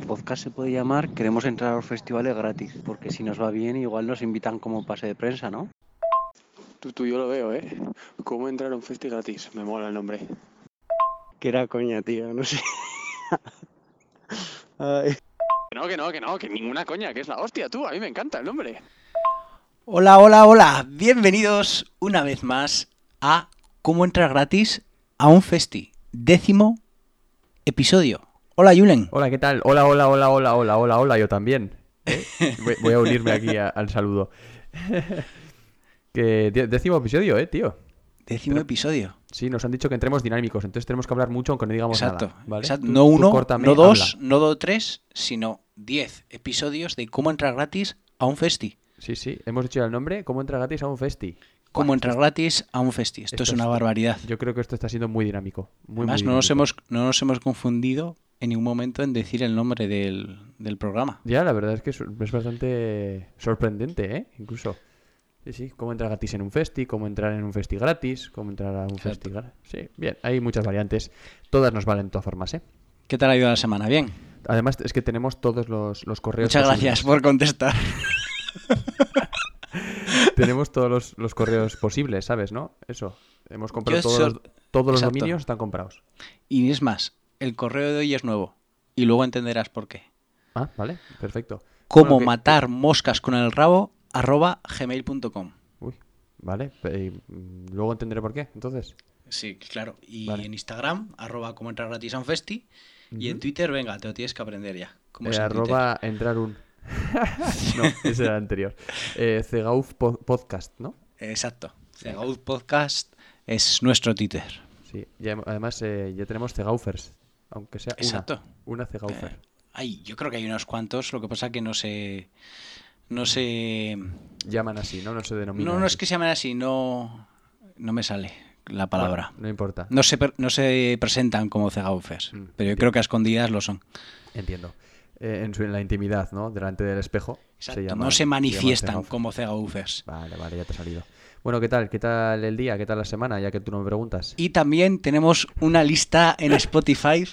el podcast se puede llamar Queremos entrar a los festivales gratis, porque si nos va bien igual nos invitan como pase de prensa, ¿no? Tú, tú, yo lo veo, ¿eh? ¿Cómo entrar a un festi gratis? Me mola el nombre. Que era coña, tío, no sé. Ay. Que no, que no, que no, que ninguna coña, que es la hostia, tú. A mí me encanta el nombre. Hola, hola, hola. Bienvenidos una vez más a Cómo entrar gratis a un festi. Décimo episodio. Hola, Julen. Hola, ¿qué tal? Hola, hola, hola, hola, hola, hola, hola, yo también. ¿eh? Voy- a unirme aquí a- al saludo. que décimo episodio, eh, tío. Décimo episodio. Sí, nos han dicho que entremos dinámicos, entonces tenemos que hablar mucho aunque no digamos Exacto. nada. ¿vale? exacto. Tú- no uno, córtame, no dos, habla. no do tres, sino diez episodios de cómo entrar gratis a un festi. Sí, sí, hemos dicho ya el nombre. ¿Cómo entra gratis a un festi? Cómo entrar gratis a un festi. Esto, esto es una barbaridad. Yo creo que esto está siendo muy dinámico. Muy, Además, muy no nos, dinámico. hemos, no nos hemos confundido en ningún momento en decir el nombre del, del programa. Ya, la verdad es que es bastante sorprendente, ¿eh? Incluso. Sí, sí, cómo entrar gratis en un festi, cómo entrar en un festi gratis, cómo entrar a un Exacto. festi gratis. Sí, bien, hay muchas variantes. Todas nos valen de todas formas, ¿eh? ¿Qué tal ha ido la semana? Bien. Además, es que tenemos todos los, los correos. Muchas posibles. gracias por contestar. Tenemos todos los, los correos posibles, ¿sabes? ¿No? Eso. Hemos comprado Yo todos, los, todos los dominios, están comprados. Y es más, el correo de hoy es nuevo. Y luego entenderás por qué. Ah, vale, perfecto. Cómo Bueno, que- matar moscas con el rabo arroba gmail.com. Uy, vale. mm, luego entenderé por qué, entonces. Sí, claro. Y Vale. en Instagram, arroba como entrar gratis a un festi. Y en. Twitter, venga, te lo tienes que aprender ya. ¿Cómo Eh, es en arroba entrar un. no, ese era el anterior. Eh, Cegauf po- Podcast, ¿no? Exacto. Cegaud Podcast es nuestro Twitter. Sí. Ya además, eh, ya tenemos Cegaufers. Aunque sea una. Exacto. Una Cegaufer. Eh, Ay, yo creo que hay unos cuantos, lo que pasa que no se... No se... Llaman así, ¿no? No se denominan. No, no es que se llamen así, no... No me sale la palabra. Bueno, no importa. No se, no se presentan como cegaufers, Mm, pero yo entiendo. creo que a escondidas lo son. Entiendo. Eh, en, su, en la intimidad, ¿no? Delante del espejo. Exacto, llaman- no se llaman manifiestan Cegaufers. como cegaufers. Vale, vale, ya te ha salido. Bueno, ¿qué tal? ¿Qué tal el día? ¿Qué tal la semana? Ya que tú no me preguntas. Y también tenemos una lista en Spotify,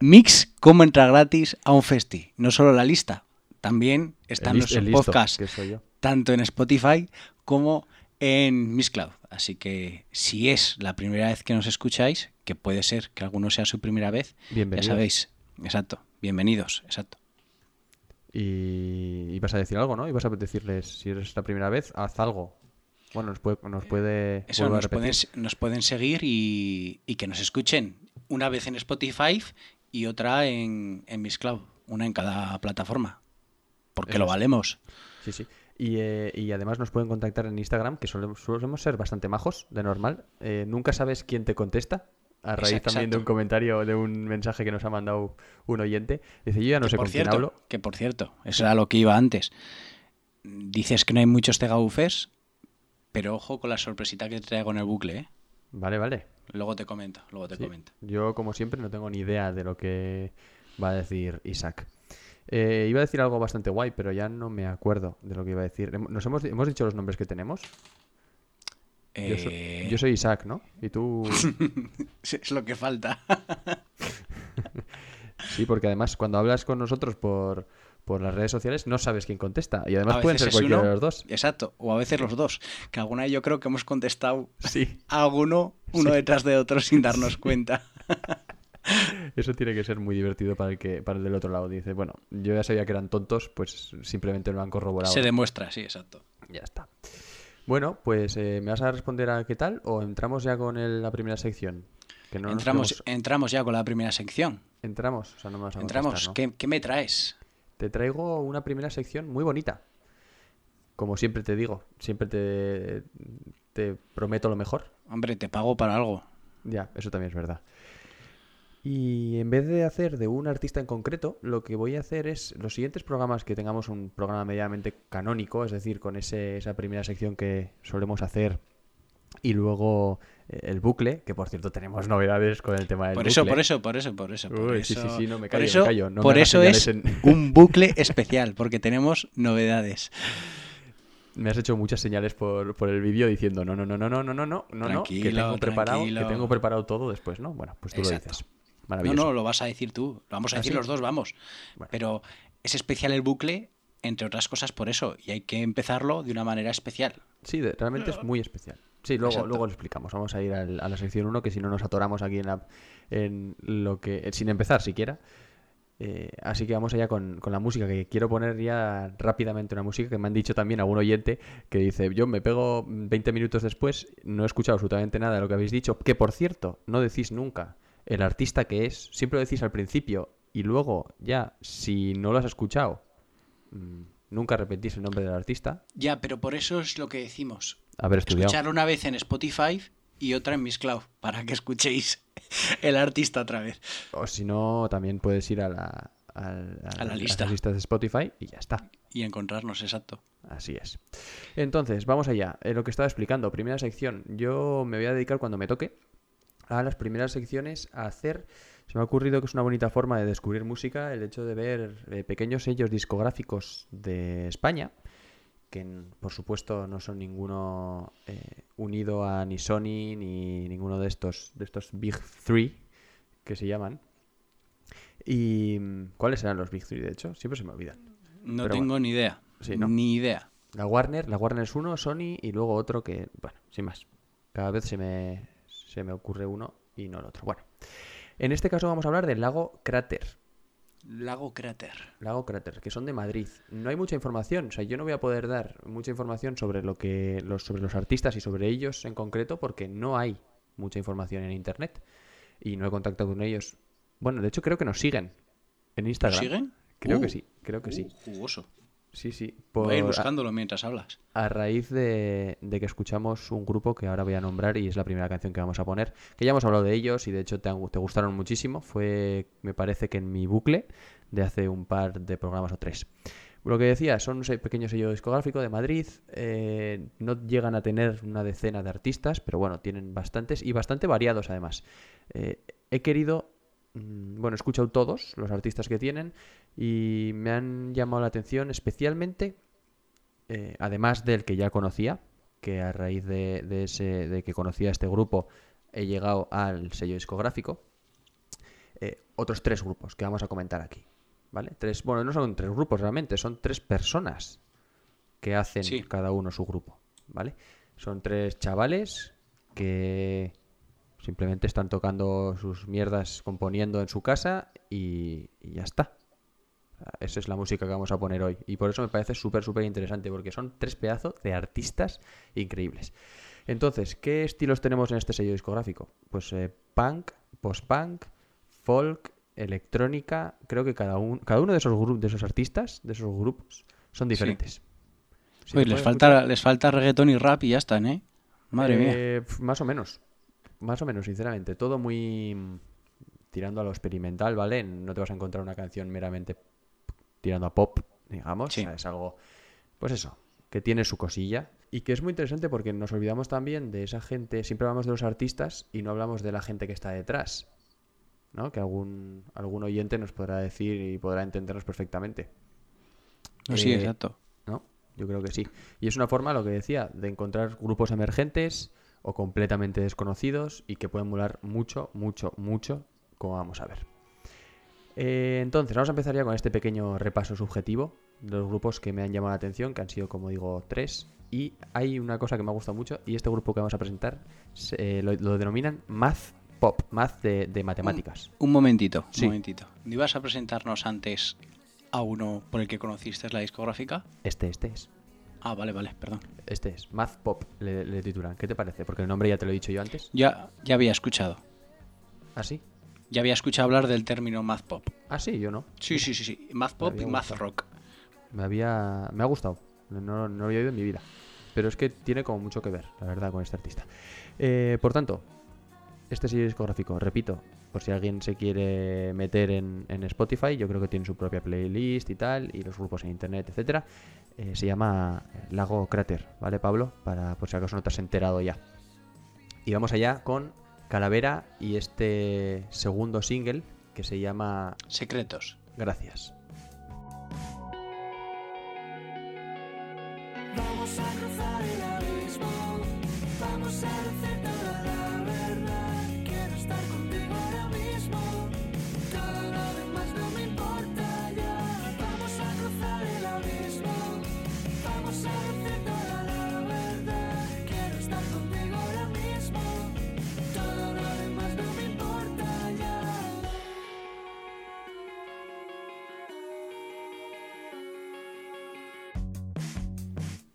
Mix, cómo entrar gratis a un festi. No solo la lista, también están listo, podcasts, tanto en Spotify como en Mixcloud. Así que si es la primera vez que nos escucháis, que puede ser que alguno sea su primera vez, ya sabéis. Exacto, bienvenidos, exacto. Y, y vas a decir algo, ¿no? Y vas a decirles, si eres la primera vez, haz algo. Bueno, nos puede, nos puede Eso nos pueden, repetir. nos pueden seguir y, y que nos escuchen una vez en Spotify y otra en, en Mixcloud, una en cada plataforma. Porque Eso lo valemos. Sí, sí. Y, eh, y además nos pueden contactar en Instagram, que solemos, solemos ser bastante majos, de normal. Eh, nunca sabes quién te contesta. A raíz Exacto. también de un comentario, de un mensaje que nos ha mandado un oyente. Dice, yo ya no que sé por con quién hablo. que por cierto, eso era lo que iba antes. Dices que no hay muchos tegaufers, pero ojo con la sorpresita que traigo en el bucle, ¿eh? Vale, vale. Luego te comento, luego te Sí. comento. Yo, como siempre, no tengo ni idea de lo que va a decir Isaac. Eh, iba a decir algo bastante guay, pero ya no me acuerdo de lo que iba a decir. ¿Nos hemos, hemos dicho los nombres que tenemos? Yo, Eh, yo soy Isaac, ¿no? Y tú... Es lo que falta. Sí, porque además cuando hablas con nosotros por, por las redes sociales no sabes quién contesta. Y además pueden ser cualquiera uno, de los dos. Exacto, o a veces los dos. Que alguna vez yo creo que hemos contestado Sí. a alguno uno Sí. detrás de otro sin darnos cuenta. Eso tiene que ser muy divertido para el que para el del otro lado. Dice, bueno, yo ya sabía que eran tontos, pues simplemente lo han corroborado. Se demuestra, sí, exacto. Ya está. Bueno, pues eh, ¿me vas a responder a qué tal o entramos ya con el- la primera sección? Que no nos entramos, entramos ya con la primera sección. Entramos, o sea, no me vas a Entramos. contestar, ¿no? ¿Qué, qué me traes? Te traigo una primera sección muy bonita. Como siempre te digo, siempre te, te prometo lo mejor. Hombre, te pago para algo. Ya, eso también es verdad. Y en vez de hacer de un artista en concreto, lo que voy a hacer es los siguientes programas que tengamos un programa medianamente canónico, es decir, con ese, esa primera sección que solemos hacer y luego eh, el bucle, que por cierto tenemos novedades con el tema del Por bucle. eso, por eso, por eso, por eso. por Uy, sí, sí, eso- sí, no, me por callo, me eso, callo, no me por hagas eso es un bucle especial, porque tenemos novedades. Me has hecho muchas señales por, por el vídeo diciendo no, no, no, no, no, no, no, no, no, no, que tengo preparado, que tengo preparado todo después, ¿no? Bueno, pues tú Exacto. lo dices. No, Maravilloso. no, lo vas a decir tú. Lo vamos a ¿Ah, decir sí? los dos, vamos. Bueno. Pero es especial el bucle, entre otras cosas, por eso. Y hay que empezarlo de una manera especial. Sí, realmente es muy especial. Sí, luego, Exacto. luego lo explicamos. Vamos a ir al- a la sección 1, que si no nos atoramos aquí en, la- en lo que. eh, sin empezar siquiera. Eh, así que vamos allá con, con la música, que quiero poner ya rápidamente una música que me han dicho también algún oyente que dice, yo me pego 20 minutos después, no he escuchado absolutamente nada de lo que habéis dicho, que por cierto, no decís nunca el artista que es, siempre lo decís al principio y luego ya, si no lo has escuchado, mm, nunca repetís el nombre del artista, Ya, pero por eso es lo que decimos. Haber estudiado. Escucharlo una vez en Spotify y otra en Miss Cloud, para que escuchéis el artista otra vez. O si no, también puedes ir a la, A la lista. las listas de Spotify y ya está. Y encontrarnos, exacto. Así es. Entonces, vamos allá. Eh, lo que estaba explicando, primera sección. Yo me voy a dedicar cuando me toque a las primeras secciones a hacer. Se me ha ocurrido que es una bonita forma de descubrir música el hecho de ver eh, pequeños sellos discográficos de España, que por supuesto no son ninguno eh, unido a ni Sony ni ninguno de estos, de estos Big Three que se llaman. ¿Y mm, cuáles eran los Big Three, de hecho? Siempre se me olvidan. No Pero tengo ni idea. Sí, ¿no? Ni idea. La Warner, la Warner es uno, Sony y luego otro que, bueno, sin más. Cada vez se me, se me ocurre uno y no el otro. Bueno, en este caso vamos a hablar del lago Cráter. Lago Cráter. Lago Cráter, que son de Madrid. No hay mucha información, o sea, yo no voy a poder dar mucha información sobre lo que los, sobre los artistas y sobre ellos en concreto porque no hay mucha información en internet y no he contactado con ellos. Bueno, de hecho creo que nos siguen en Instagram. ¿Siguen? Creo Uh, que sí, creo que sí. Uh, jugoso. Sí, sí. Voy a ir por- buscándolo mientras hablas. a raíz de, de que escuchamos un grupo que ahora voy a nombrar y es la primera canción que vamos a poner, que ya hemos hablado de ellos y de hecho te, han- te gustaron muchísimo, fue me parece que en mi bucle de hace un par de programas o tres. Lo que decía, son un pequeño sello discográfico de Madrid, eh, no llegan a tener una decena de artistas, pero bueno, tienen bastantes y bastante variados además. Eh, he querido, bueno, he escuchado todos los artistas que tienen y me han llamado la atención especialmente eh, además del que ya conocía, que a raíz de, de ese, de que conocía este grupo he llegado al sello discográfico, eh, otros tres grupos que vamos a comentar aquí. ¿Vale? Tres, bueno, no son tres grupos realmente, son tres personas que hacen Sí. cada uno su grupo. ¿Vale? Son tres chavales que simplemente están tocando sus mierdas, componiendo en su casa y, y ya está. Esa es la música que vamos a poner hoy. Y por eso me parece súper, súper interesante, porque son tres pedazos de artistas increíbles. Entonces, ¿qué estilos tenemos en este sello discográfico? Pues eh, punk, post-punk, folk, electrónica. Creo que cada, un- cada uno de esos, gru- de esos artistas, de esos grupos, son diferentes. Si Oye, te les falta, les falta reggaetón y rap y ya están, ¿eh? Madre mía. eh, Más o menos. Más o menos, sinceramente. Todo muy mm, tirando a lo experimental, ¿vale? No te vas a encontrar una canción meramente tirando a pop, digamos. Sí. O sea, es algo, pues eso, que tiene su cosilla. Y que es muy interesante porque nos olvidamos también de esa gente. Siempre hablamos de los artistas y no hablamos de la gente que está detrás. ¿No? Que algún, algún oyente nos podrá decir y podrá entendernos perfectamente. No, sí, eh, exacto. ¿no? Yo creo que sí. Y es una forma, lo que decía, de encontrar grupos emergentes o completamente desconocidos y que pueden molar mucho, mucho, mucho, como vamos a ver. Eh, entonces, vamos a empezar ya con este pequeño repaso subjetivo de los grupos que me han llamado la atención, que han sido, como digo, tres. Y hay una cosa que me ha gustado mucho, y este grupo que vamos a presentar se- eh, lo, lo denominan Math Pop, Math de, de matemáticas. Un momentito, Sí. un momentito. ¿No ibas a presentarnos antes a uno por el que conociste la discográfica? Este, este es. Ah, vale, vale, perdón. Este es. Math Pop le, le titulan. ¿Qué te parece? Porque el nombre ya te lo he dicho yo antes. Ya, ya había escuchado. ¿Ah, sí? Ya había escuchado hablar del término math pop. Ah, sí, yo no. Sí, sí, sí, sí. Math pop y math rock. Me había. Me ha gustado. No, no lo había oído en mi vida. Pero es que tiene como mucho que ver, la verdad, con este artista. Eh, por tanto, este sello discográfico, repito, por si alguien se quiere meter en, en Spotify, yo creo que tiene su propia playlist y tal, y los grupos en internet, etcétera. eh, se llama Lago Cráter, ¿vale, Pablo? Para por si acaso no te has enterado ya. Y vamos allá con Calavera y este segundo single que se llama Secretos. Gracias. Vamos a cruzar el abismo, vamos a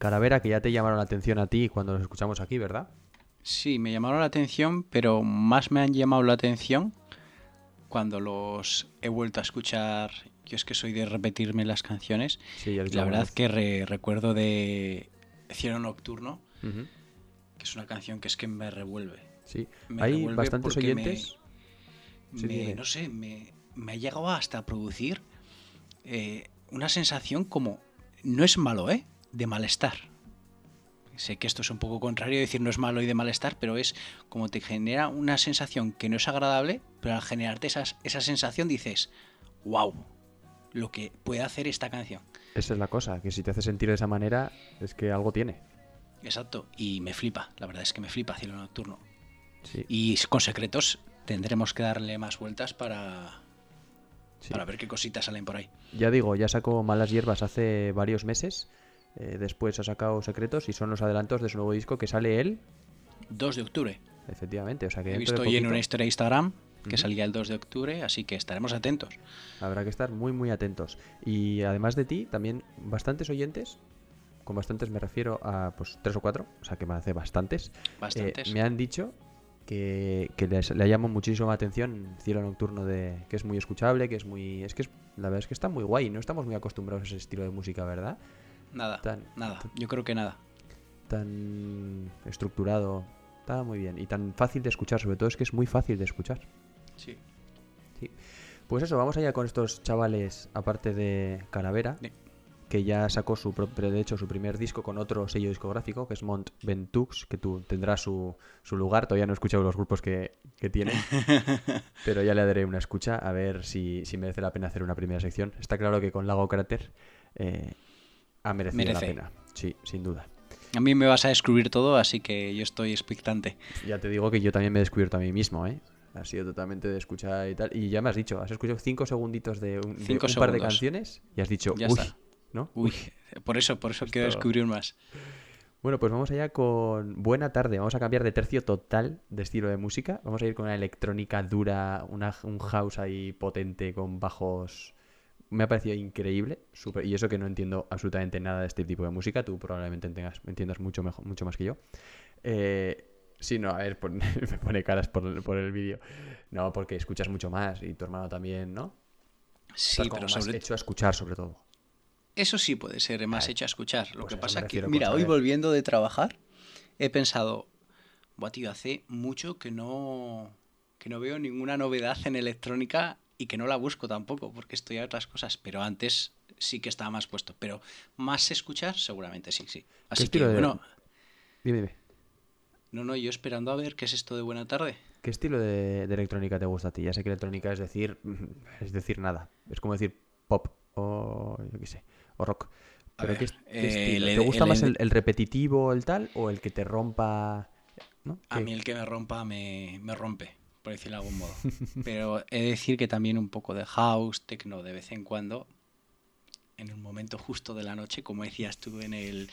Calavera, que ya te llamaron la atención a ti cuando los escuchamos aquí, ¿verdad? Sí, me llamaron la atención, pero más me han llamado la atención cuando los he vuelto a escuchar. Yo es que soy de repetirme las canciones. Sí, la verdad vez. que re- recuerdo de Cielo Nocturno, que es una canción que es que me revuelve. Sí. Me Hay revuelve bastantes porque me- oyentes. Sí, me- no sé, me, me ha llegado hasta a producir eh, una sensación como, no es malo, ¿eh? De malestar. Sé que esto es un poco contrario decir no es malo y de malestar, pero es como te genera una sensación que no es agradable, pero al generarte esas- esa sensación dices, wow, lo que puede hacer esta canción. Esa es la cosa, que si te hace sentir de esa manera, es que algo tiene. Exacto, y me flipa, la verdad es que me flipa Cielo Nocturno. Sí. Y con secretos tendremos que darle más vueltas para, sí. para ver qué cositas salen por ahí. Ya digo, ya sacó Malas Hierbas hace varios meses. Eh, después ha sacado Secretos y son los adelantos de su nuevo disco que sale él, 2 de octubre. efectivamente. O sea que He visto de hoy en una historia de Instagram que salía el 2 de octubre, así que estaremos atentos. habrá que estar muy, muy atentos. Y además de ti, también bastantes oyentes. Con bastantes me refiero a pues tres o cuatro, o sea que me hace bastantes. eh, me han dicho que, que les, le llama muchísimo atención Cielo Nocturno de que es muy escuchable, que es muy es que es, la verdad es que está muy guay. No estamos muy acostumbrados a ese estilo de música, ¿verdad? Nada, tan- nada. Yo creo que nada. Tan estructurado, está muy bien y tan fácil de escuchar. Sobre todo es que es muy fácil de escuchar. Sí. Pues eso, vamos allá con estos chavales, aparte de Calavera, Sí. que ya sacó su propio, de hecho, su primer disco con otro sello discográfico, que es Mont Ventux, que tú tendrá su, su lugar. Todavía no he escuchado los grupos que, que tiene, pero ya le daré una escucha a ver si, si merece la pena hacer una primera sección. Está claro que con Lago Cráter eh, ha merecido Merece. la pena. Sí, sin duda. A mí me vas a descubrir todo, así que yo estoy expectante. Ya te digo que yo también me he descubierto a mí mismo, ¿eh? Ha sido totalmente de escuchar y tal. Y ya me has dicho, has escuchado cinco segunditos de un, de Cinco un par de canciones y has dicho, Ya uy, está. ¿no? Uy, por eso, por eso quiero Esto- descubrir más. Bueno, pues vamos allá con Buena Tarde. Vamos a cambiar de tercio total de estilo de música. Vamos a ir con una electrónica dura, una, un house ahí potente con bajos. Me ha parecido increíble. súper- Y eso que no entiendo absolutamente nada de este tipo de música. Tú probablemente entiendas, entiendas mucho, mejor, mucho más que yo. Eh, sí, no, a ver, pon- me pone caras por, el- por el vídeo. No, porque escuchas mucho más y tu hermano también, ¿no? Sí, Estás pero más sobre hecho a escuchar sobre todo. Eso sí puede ser más Ay, hecho a escuchar. Lo pues que pasa me que, mira, hoy saber. volviendo de trabajar, he pensado, Buah, tío, hace mucho que no, que no veo ninguna novedad en electrónica y que no la busco tampoco, porque estoy a otras cosas. Pero antes sí que estaba más puesto. Pero más escuchar, seguramente sí, sí. Así que, de- bueno, Dime, dime. no, no, yo esperando a ver qué es esto de buena tarde. ¿Qué estilo de, de electrónica te gusta a ti? Ya sé que electrónica es decir, es decir nada. Es como decir pop o yo qué sé, o rock. Pero ver, ¿qué, eh, el- ¿Te gusta el- más el, el repetitivo, el tal, o el que te rompa? ¿no? A mí el que me rompa me, me rompe, por decirlo de algún modo. Pero he de decir que también un poco de house, techno de vez en cuando, en un momento justo de la noche, como decías tú en el...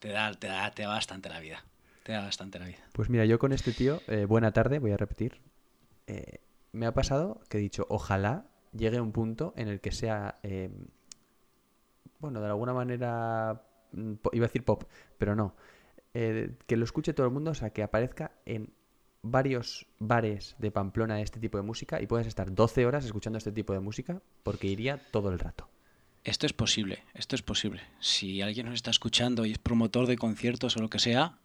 Te, da, te, da, te da bastante la vida. Te da bastante la vida. Pues mira, yo con este tío, eh, buena tarde, voy a repetir. eh, me ha pasado que he dicho, ojalá llegue un punto en el que sea, eh, bueno, de alguna manera, mm, iba a decir pop, pero no, eh, que lo escuche todo el mundo, o sea, que aparezca en varios bares de Pamplona este tipo de música y puedas estar 12 horas escuchando este tipo de música porque iría todo el rato. Esto es posible, esto es posible. Si alguien nos está escuchando y es promotor de conciertos o lo que sea,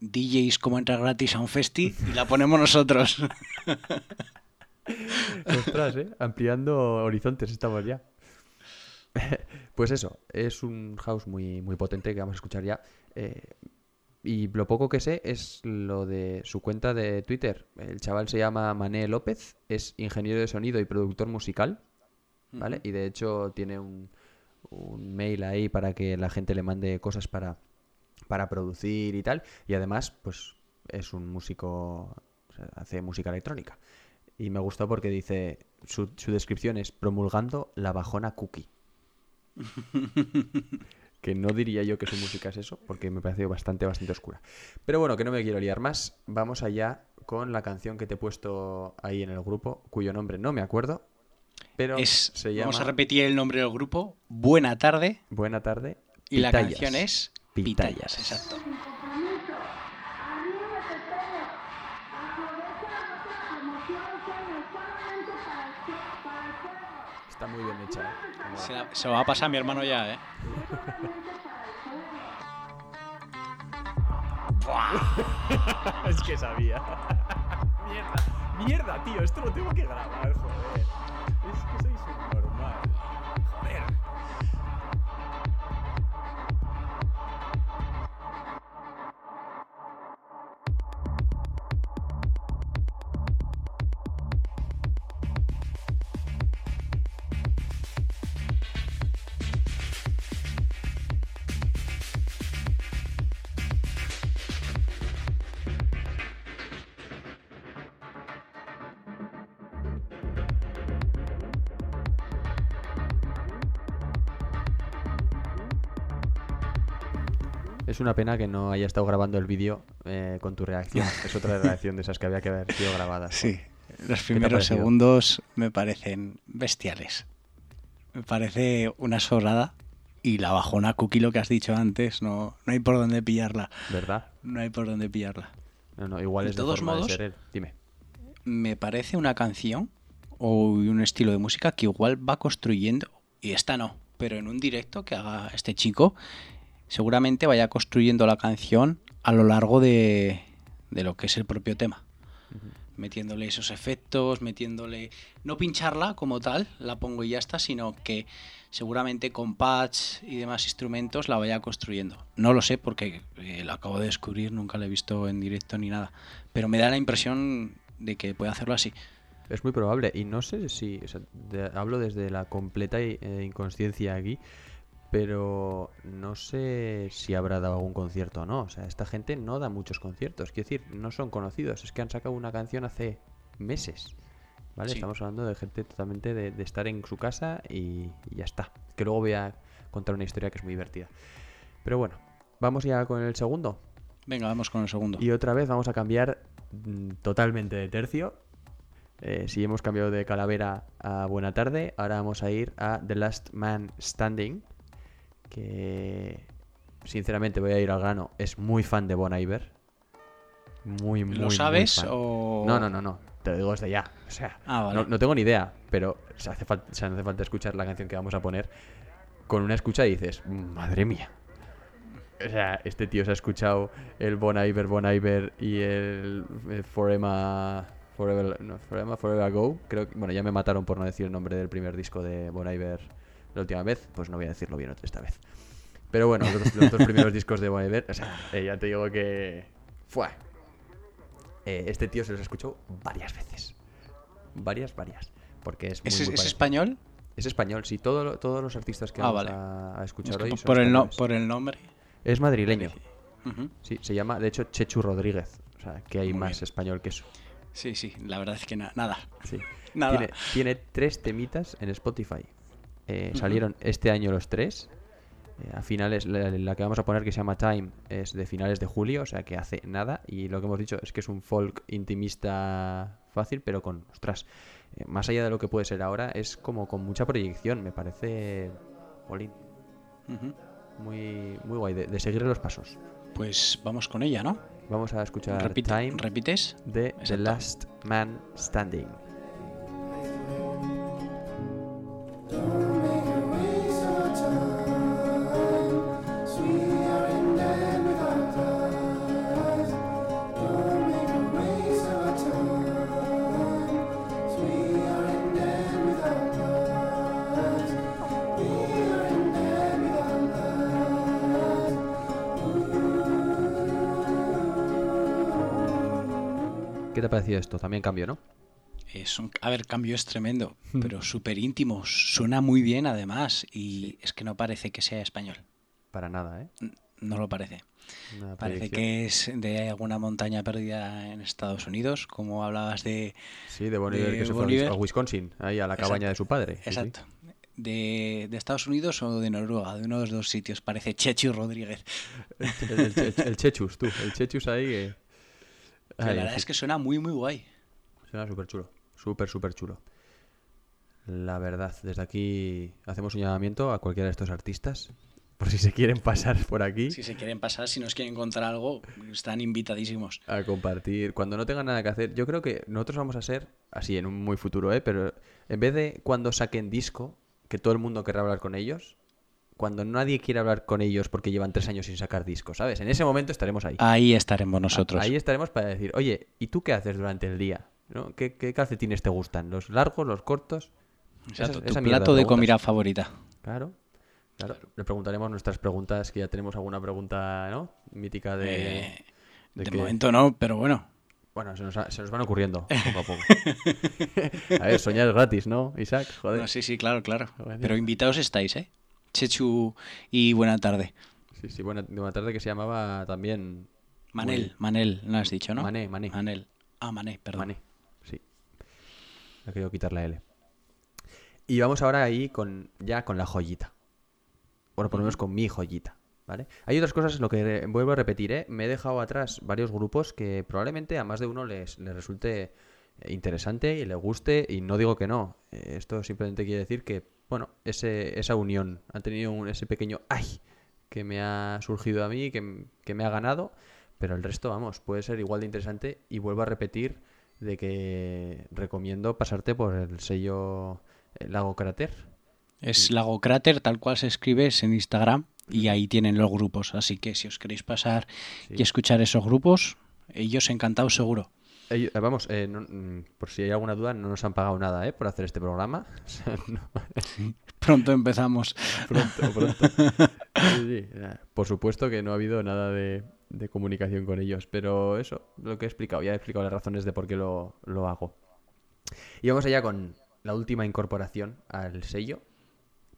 DJs como entra gratis a un festi y la ponemos nosotros. Ostras, ¿eh? Ampliando horizontes estamos ya. Pues eso, es un house muy, muy potente que vamos a escuchar ya. Eh, y lo poco que sé es lo de su cuenta de Twitter. El chaval se llama Mané López, es ingeniero de sonido y productor musical, ¿vale? Y de hecho tiene un, un mail ahí para que la gente le mande cosas para, para producir y tal. Y además, pues es un músico, o sea, hace música electrónica. Y me gustó porque dice, su, su descripción es promulgando la bajona cookie. que no diría yo que su música es eso, porque me pareció bastante, bastante oscura. Pero bueno, que no me quiero liar más. Vamos allá con la canción que te he puesto ahí en el grupo, cuyo nombre no me acuerdo. Pero Es, se llama Vamos a repetir el nombre del grupo. Buena tarde. Buena tarde. Y la canción es Pitayas. exacto. Está muy bien hecha, ¿eh? Se, la- se lo va a pasar a mi hermano ya, ¿eh? es que sabía. Mierda, mierda, tío, esto lo tengo que grabar, joder. Es una pena que no haya estado grabando el vídeo eh, con tu reacción. Es otra reacción de esas que había que haber sido grabadas. Sí, los primeros segundos me parecen bestiales. Me parece una sobrada y la bajona cookie lo que has dicho antes, no, no hay por dónde pillarla. ¿Verdad? No hay por dónde pillarla. No, no, igual De es de todos forma de modos- ser él. Dime. Me parece una canción o un estilo de música que igual va construyendo, y esta no, pero en un directo que haga este chico, seguramente vaya construyendo la canción a lo largo de, de lo que es el propio tema. Metiéndole esos efectos, metiéndole. No pincharla como tal, la pongo y ya está, sino que seguramente con pads y demás instrumentos la vaya construyendo. No lo sé porque eh, la acabo de descubrir, nunca la he visto en directo ni nada. Pero me da la impresión de que puede hacerlo así. Es muy probable. Y no sé si. o sea, de- hablo desde la completa eh, inconsciencia aquí. Pero no sé si habrá dado algún concierto o no. O sea, esta gente no da muchos conciertos. Quiero decir, no son conocidos. Es que han sacado una canción hace meses. ¿Vale? Sí. Estamos hablando de gente totalmente de, de estar en su casa y, y ya está. Que luego voy a contar una historia que es muy divertida. Pero bueno, vamos ya con el segundo. Venga, vamos con el segundo. Y otra vez vamos a cambiar mm, totalmente de tercio. Eh, si hemos cambiado de calavera a buena tarde, ahora vamos a ir a The Last Man Standing. Que sinceramente voy a ir al grano. Es muy fan de Bon Iver. Muy, muy, ¿Lo muy sabes fan. o...? No, no, no, no. Te lo digo desde ya. O sea, Ah, vale. no, no tengo ni idea, pero se hace, fal- se hace falta escuchar la canción que vamos a poner. Con una escucha dices, madre mía. O sea, este tío se ha escuchado el Bon Iver, Bon Iver y el eh, Forever, Forever, no, Forever, Forever Ago. Creo que, bueno, ya me mataron por no decir el nombre del primer disco de Bon Iver la última vez, pues no voy a decirlo bien otra esta vez. Pero bueno, los, dos- los dos primeros discos de Iver, o sea, eh, ya te digo que... Fue. Eh, este tío se los ha escuchado varias veces. Varias, varias. Porque es muy, ¿Es, muy es español? Es español, sí. Todo, todos los artistas que Ah, vamos vale. a, a Es escuchar que hoy por, son por el no- por el nombre. Es madrileño. Ujú. Sí, se llama, de hecho, Chechu Rodríguez. O sea, que hay Muy más bien. español que eso. Sí, sí, la verdad es que na- nada. Sí. Nada. Tiene, tiene tres temitas en Spotify. Eh. Salieron este año los tres. Eh, a finales, la, la que vamos a poner que se llama Time es de finales de julio, o sea que hace nada. Y lo que hemos dicho es que es un folk intimista fácil, pero con, ostras, eh, más allá de lo que puede ser ahora, es como con mucha proyección. Me parece, muy, muy guay, de, de seguirle los pasos. Pues vamos con ella, ¿no? Vamos a escuchar Repite- Time ¿Repites? de The. Last Man Standing. ¿Qué te ha parecido esto? También cambio, ¿no? Es un, a ver, cambio es tremendo, Hmm. pero súper íntimo. Suena muy bien además y es que no parece que sea español. Para nada, ¿eh? No lo parece. Una Parece que es de alguna montaña perdida en Estados Unidos, como hablabas de... Sí, de Bon Iver de que se fue a Wisconsin, ahí a la cabaña de su padre. sí, sí. Exacto. De, de Estados Unidos o de Noruega, de uno de los dos sitios. Parece Chechu Rodríguez. El, el- el- el Chechus, tú. El Chechus ahí que... Que la verdad es que suena muy, muy guay. Suena súper chulo. Súper, súper chulo. La verdad, desde aquí hacemos un llamamiento a cualquiera de estos artistas por si se quieren pasar por aquí Si se quieren pasar, si nos quieren contar algo, están invitadísimos. a compartir. Cuando no tengan nada que hacer, yo creo que nosotros vamos a ser así en un muy futuro, ¿eh? Pero en vez de cuando saquen disco, que todo el mundo querrá hablar con ellos, cuando nadie quiere hablar con ellos porque llevan tres años sin sacar disco, ¿sabes? En ese momento estaremos ahí. Ahí estaremos nosotros. Ahí estaremos para decir, oye, ¿y tú qué haces durante el día? ¿No? ¿Qué, qué calcetines te gustan? ¿Los largos, los cortos? Exacto, Esa- tu esa plato de comida favorita. Claro. Claro. Le preguntaremos nuestras preguntas, que ya tenemos alguna pregunta, ¿no? Mítica de... Eh, de de que- momento no, pero bueno. Bueno, se nos, ha- se nos van ocurriendo poco a poco. a ver, soñar es gratis, ¿no, Isaac? Joder. No, sí, sí, claro, claro. Pero invitados estáis, ¿eh? Chechu y buena tarde. Sí, sí, buena, una tarde que se llamaba también... Manel, Manel, no has dicho, ¿no? Mané, Mané. Manel. Ah, Mané, perdón. Mané, sí. He querido quitar la L. Y vamos ahora ahí con ya con la joyita. Bueno, por lo menos con mi joyita. ¿Vale? Hay otras cosas, lo que vuelvo a repetir, ¿eh? me he dejado atrás varios grupos que probablemente a más de uno les, les resulte eh, interesante y le guste, y no digo que no. Eh, Esto simplemente quiere decir que, bueno, ese, esa unión, ha tenido un- ese pequeño ¡ay! que me ha surgido a mí, que, que me ha ganado, pero el resto, vamos, puede ser igual de interesante y vuelvo a repetir de que recomiendo pasarte por el sello eh, Lago Cráter. Es Lago Cráter, tal cual se escribe, es en Instagram y ahí tienen los grupos. Así que si os queréis pasar Sí. y escuchar esos grupos, ellos encantados seguro. Eh, vamos, eh, no- mm, por si hay alguna duda, no nos han pagado nada ¿eh? por hacer este programa. O sea, no- Pronto empezamos. pronto, pronto. Sí, sí, Por supuesto que no ha habido nada de, de comunicación con ellos, pero eso, lo que he explicado, ya he explicado las razones de por qué lo, lo hago. Y vamos allá con la última incorporación al sello,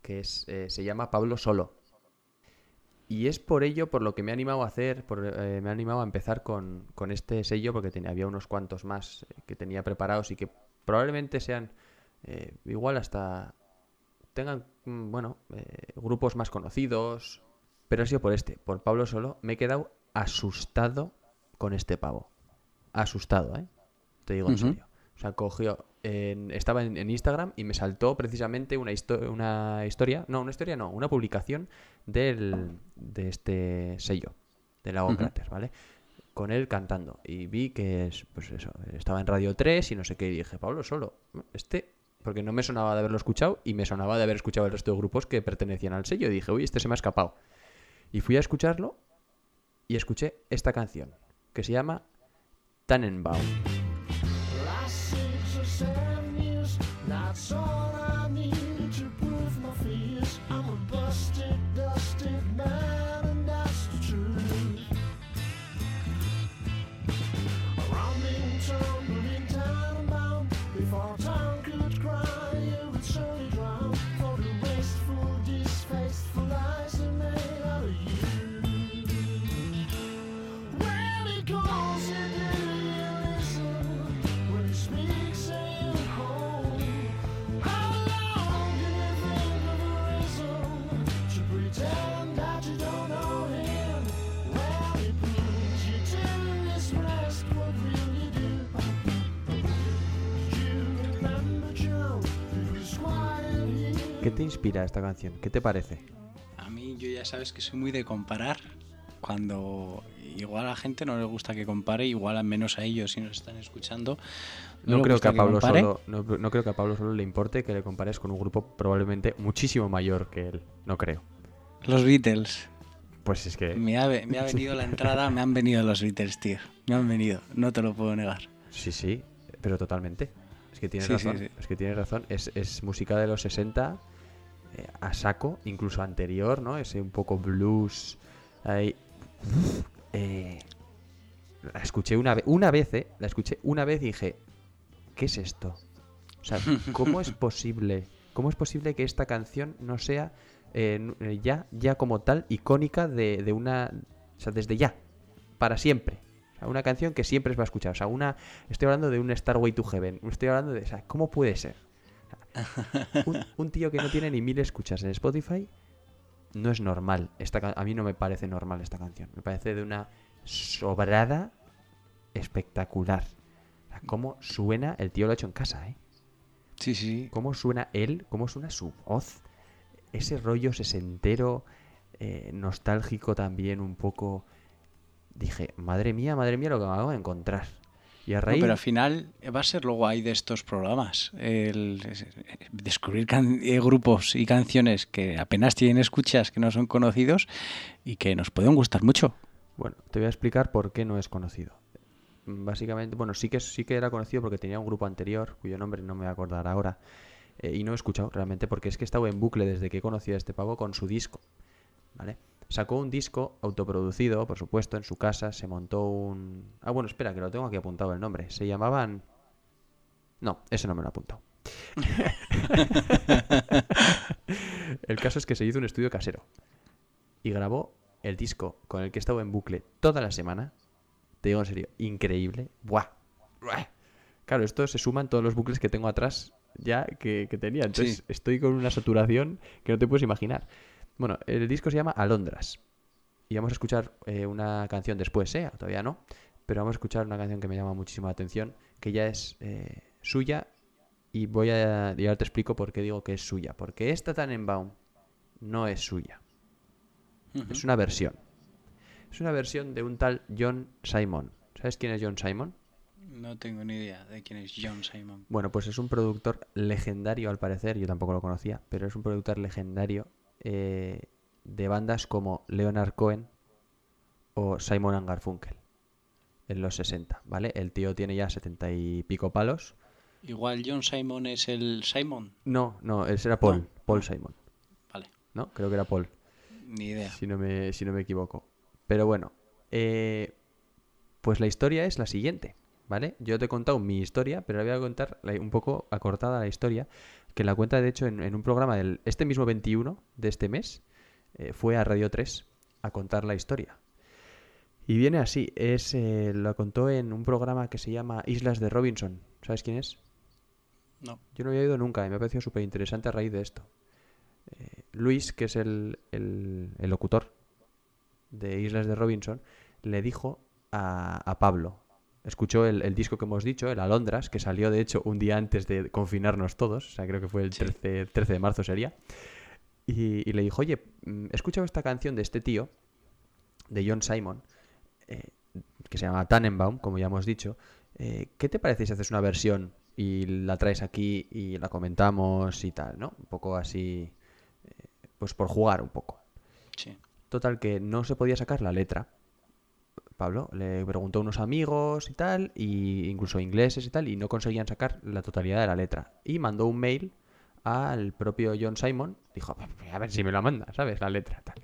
que es, se llama Pablo Solo. Y es por ello por lo que me he animado a hacer, por, eh, me he animado a empezar con, con este sello, porque tenía, había unos cuantos más eh, que tenía preparados y que probablemente sean eh, igual hasta tengan, mm, bueno, eh, grupos más conocidos, pero ha sido por este, por Pablo Solo, me he quedado asustado con este pavo. Asustado, ¿eh? Te digo en serio. O sea, cogió, en- estaba en, en Instagram y me saltó precisamente una, histo- una historia, no, una historia no, una publicación del, de este sello, de Lago. Cráter, ¿vale? Con él cantando. Y vi que, es, pues eso, estaba en Radio 3 y no sé qué, y dije, Pablo Solo, este, porque no me sonaba de haberlo escuchado y me sonaba de haber escuchado el resto de grupos que pertenecían al sello. Y dije, uy, este se me ha escapado. Y fui a escucharlo y escuché esta canción, que se llama Tannenbaum. Te inspira esta canción? ¿Qué te parece? A mí yo ya sabes que soy muy de comparar. Cuando igual a la gente no le gusta que compare, igual al menos a ellos si nos están escuchando. No, creo que a Pablo solo, no, no creo que a Pablo solo le importe que le compares con un grupo probablemente muchísimo mayor que él. No creo. Los Beatles. Pues es que Me ha, ve- me ha venido la entrada, me han venido los Beatles, tío. Me han venido, no te lo puedo negar. sí, sí, pero totalmente. Es que tienes Sí, sí, razón. sí. Es que tienes razón. Es, es música de los 60 eh, a saco, incluso anterior, ¿no? Ese un poco blues. Ahí. Eh, la escuché una vez, una vez, ¿eh? La escuché una vez y dije, ¿qué es esto? O sea, ¿cómo es posible? ¿Cómo es posible que esta canción no sea eh, eh, ya, ya como tal icónica de, de una... O sea, desde ya, para siempre. Una canción que siempre se va a escuchar. O sea, una... Estoy hablando de un Starway to Heaven. Estoy hablando de... ¿cómo puede ser? Un, un tío que no tiene ni mil escuchas en Spotify no es normal. Esta, a mí no me parece normal esta canción. Me parece de una sobrada espectacular. O sea, cómo suena, el tío lo ha hecho en casa, ¿eh? Sí, sí. Cómo suena él, cómo suena su voz. Ese rollo sesentero, eh, nostálgico también un poco. Dije, madre mía, madre mía lo que me acabo de encontrar. Y a No, raíz... pero al final va a ser lo guay de estos programas. El, es- descubrir eh, grupos y canciones que apenas tienen escuchas, que no son conocidos y que nos pueden gustar mucho. Bueno, te voy a explicar por qué no es conocido. Básicamente, bueno, sí que, sí que era conocido porque tenía un grupo anterior, cuyo nombre no me voy a acordar ahora, eh, y no he escuchado realmente porque es que he estado en bucle desde que conocí a este pavo con su disco, ¿vale? Sacó un disco autoproducido, por supuesto, en su casa, se montó un... Ah, bueno, espera, que lo tengo aquí apuntado el nombre. Se llamaban... No, eso no me lo he apuntado. el caso es que se hizo un estudio casero y grabó el disco con el que he estado en bucle toda la semana. Te digo en serio, increíble. Buah. Buah. Claro, esto se suman todos los bucles que tengo atrás ya que, que tenía. Entonces Sí. estoy con una saturación que no te puedes imaginar. Bueno, el disco se llama Alondras. Y vamos a escuchar eh, una canción después, ¿eh? Todavía no. Pero vamos a escuchar una canción que me llama muchísimo la atención, que ya es eh, suya. Y voy a. Y ahora te explico por qué digo que es suya. Porque esta Tannenbaum no es suya. Es una versión. Es una versión de un tal John Simon. ¿Sabes quién es John Simon? No tengo ni idea de quién es John Simon. Bueno, pues es un productor legendario al parecer, yo tampoco lo conocía, pero es un productor legendario eh, de bandas como Leonard Cohen o Simon and Garfunkel en los 60, ¿vale? El tío tiene ya 70 y pico palos. Igual John Simon es el Simon. No, no, ese era Paul, No. Paul Simon, Vale, ¿no? Creo que era Paul. ni idea. si no me, si no me equivoco. Pero bueno, eh, pues la historia es la siguiente, ¿vale? Yo te he contado mi historia, pero le voy a contar la- un poco acortada la historia, que la cuenta de hecho en, en un programa del este mismo 21 de este mes, eh, fue a Radio 3 a contar la historia. Y viene así, es eh, lo contó en un programa que se llama Islas de Robinson. ¿Sabes quién es? No. Yo no había ido nunca y me ha parecido súper interesante a raíz de esto. Eh, Luis, que es el, el- el locutor de Islas de Robinson, le dijo a, a Pablo, escuchó el, el disco que hemos dicho, el Alondras, que salió de hecho un día antes de confinarnos todos, o sea, creo que fue el Sí. 13, 13 de marzo sería, y, y le dijo, oye, mm, he escuchado esta canción de este tío, de John Simon, eh, que se llama Tannenbaum, como ya hemos dicho, eh, ¿qué te parece si haces una versión y la traes aquí y la comentamos y tal, ¿no? Un poco así, eh, pues por jugar un poco. Sí. Total, que no se podía sacar la letra. Pablo le preguntó a unos amigos y tal, y incluso ingleses y tal, y no conseguían sacar la totalidad de la letra. Y mandó un mail al propio John Simon, dijo, a ver si me la manda, ¿sabes? La letra, tal.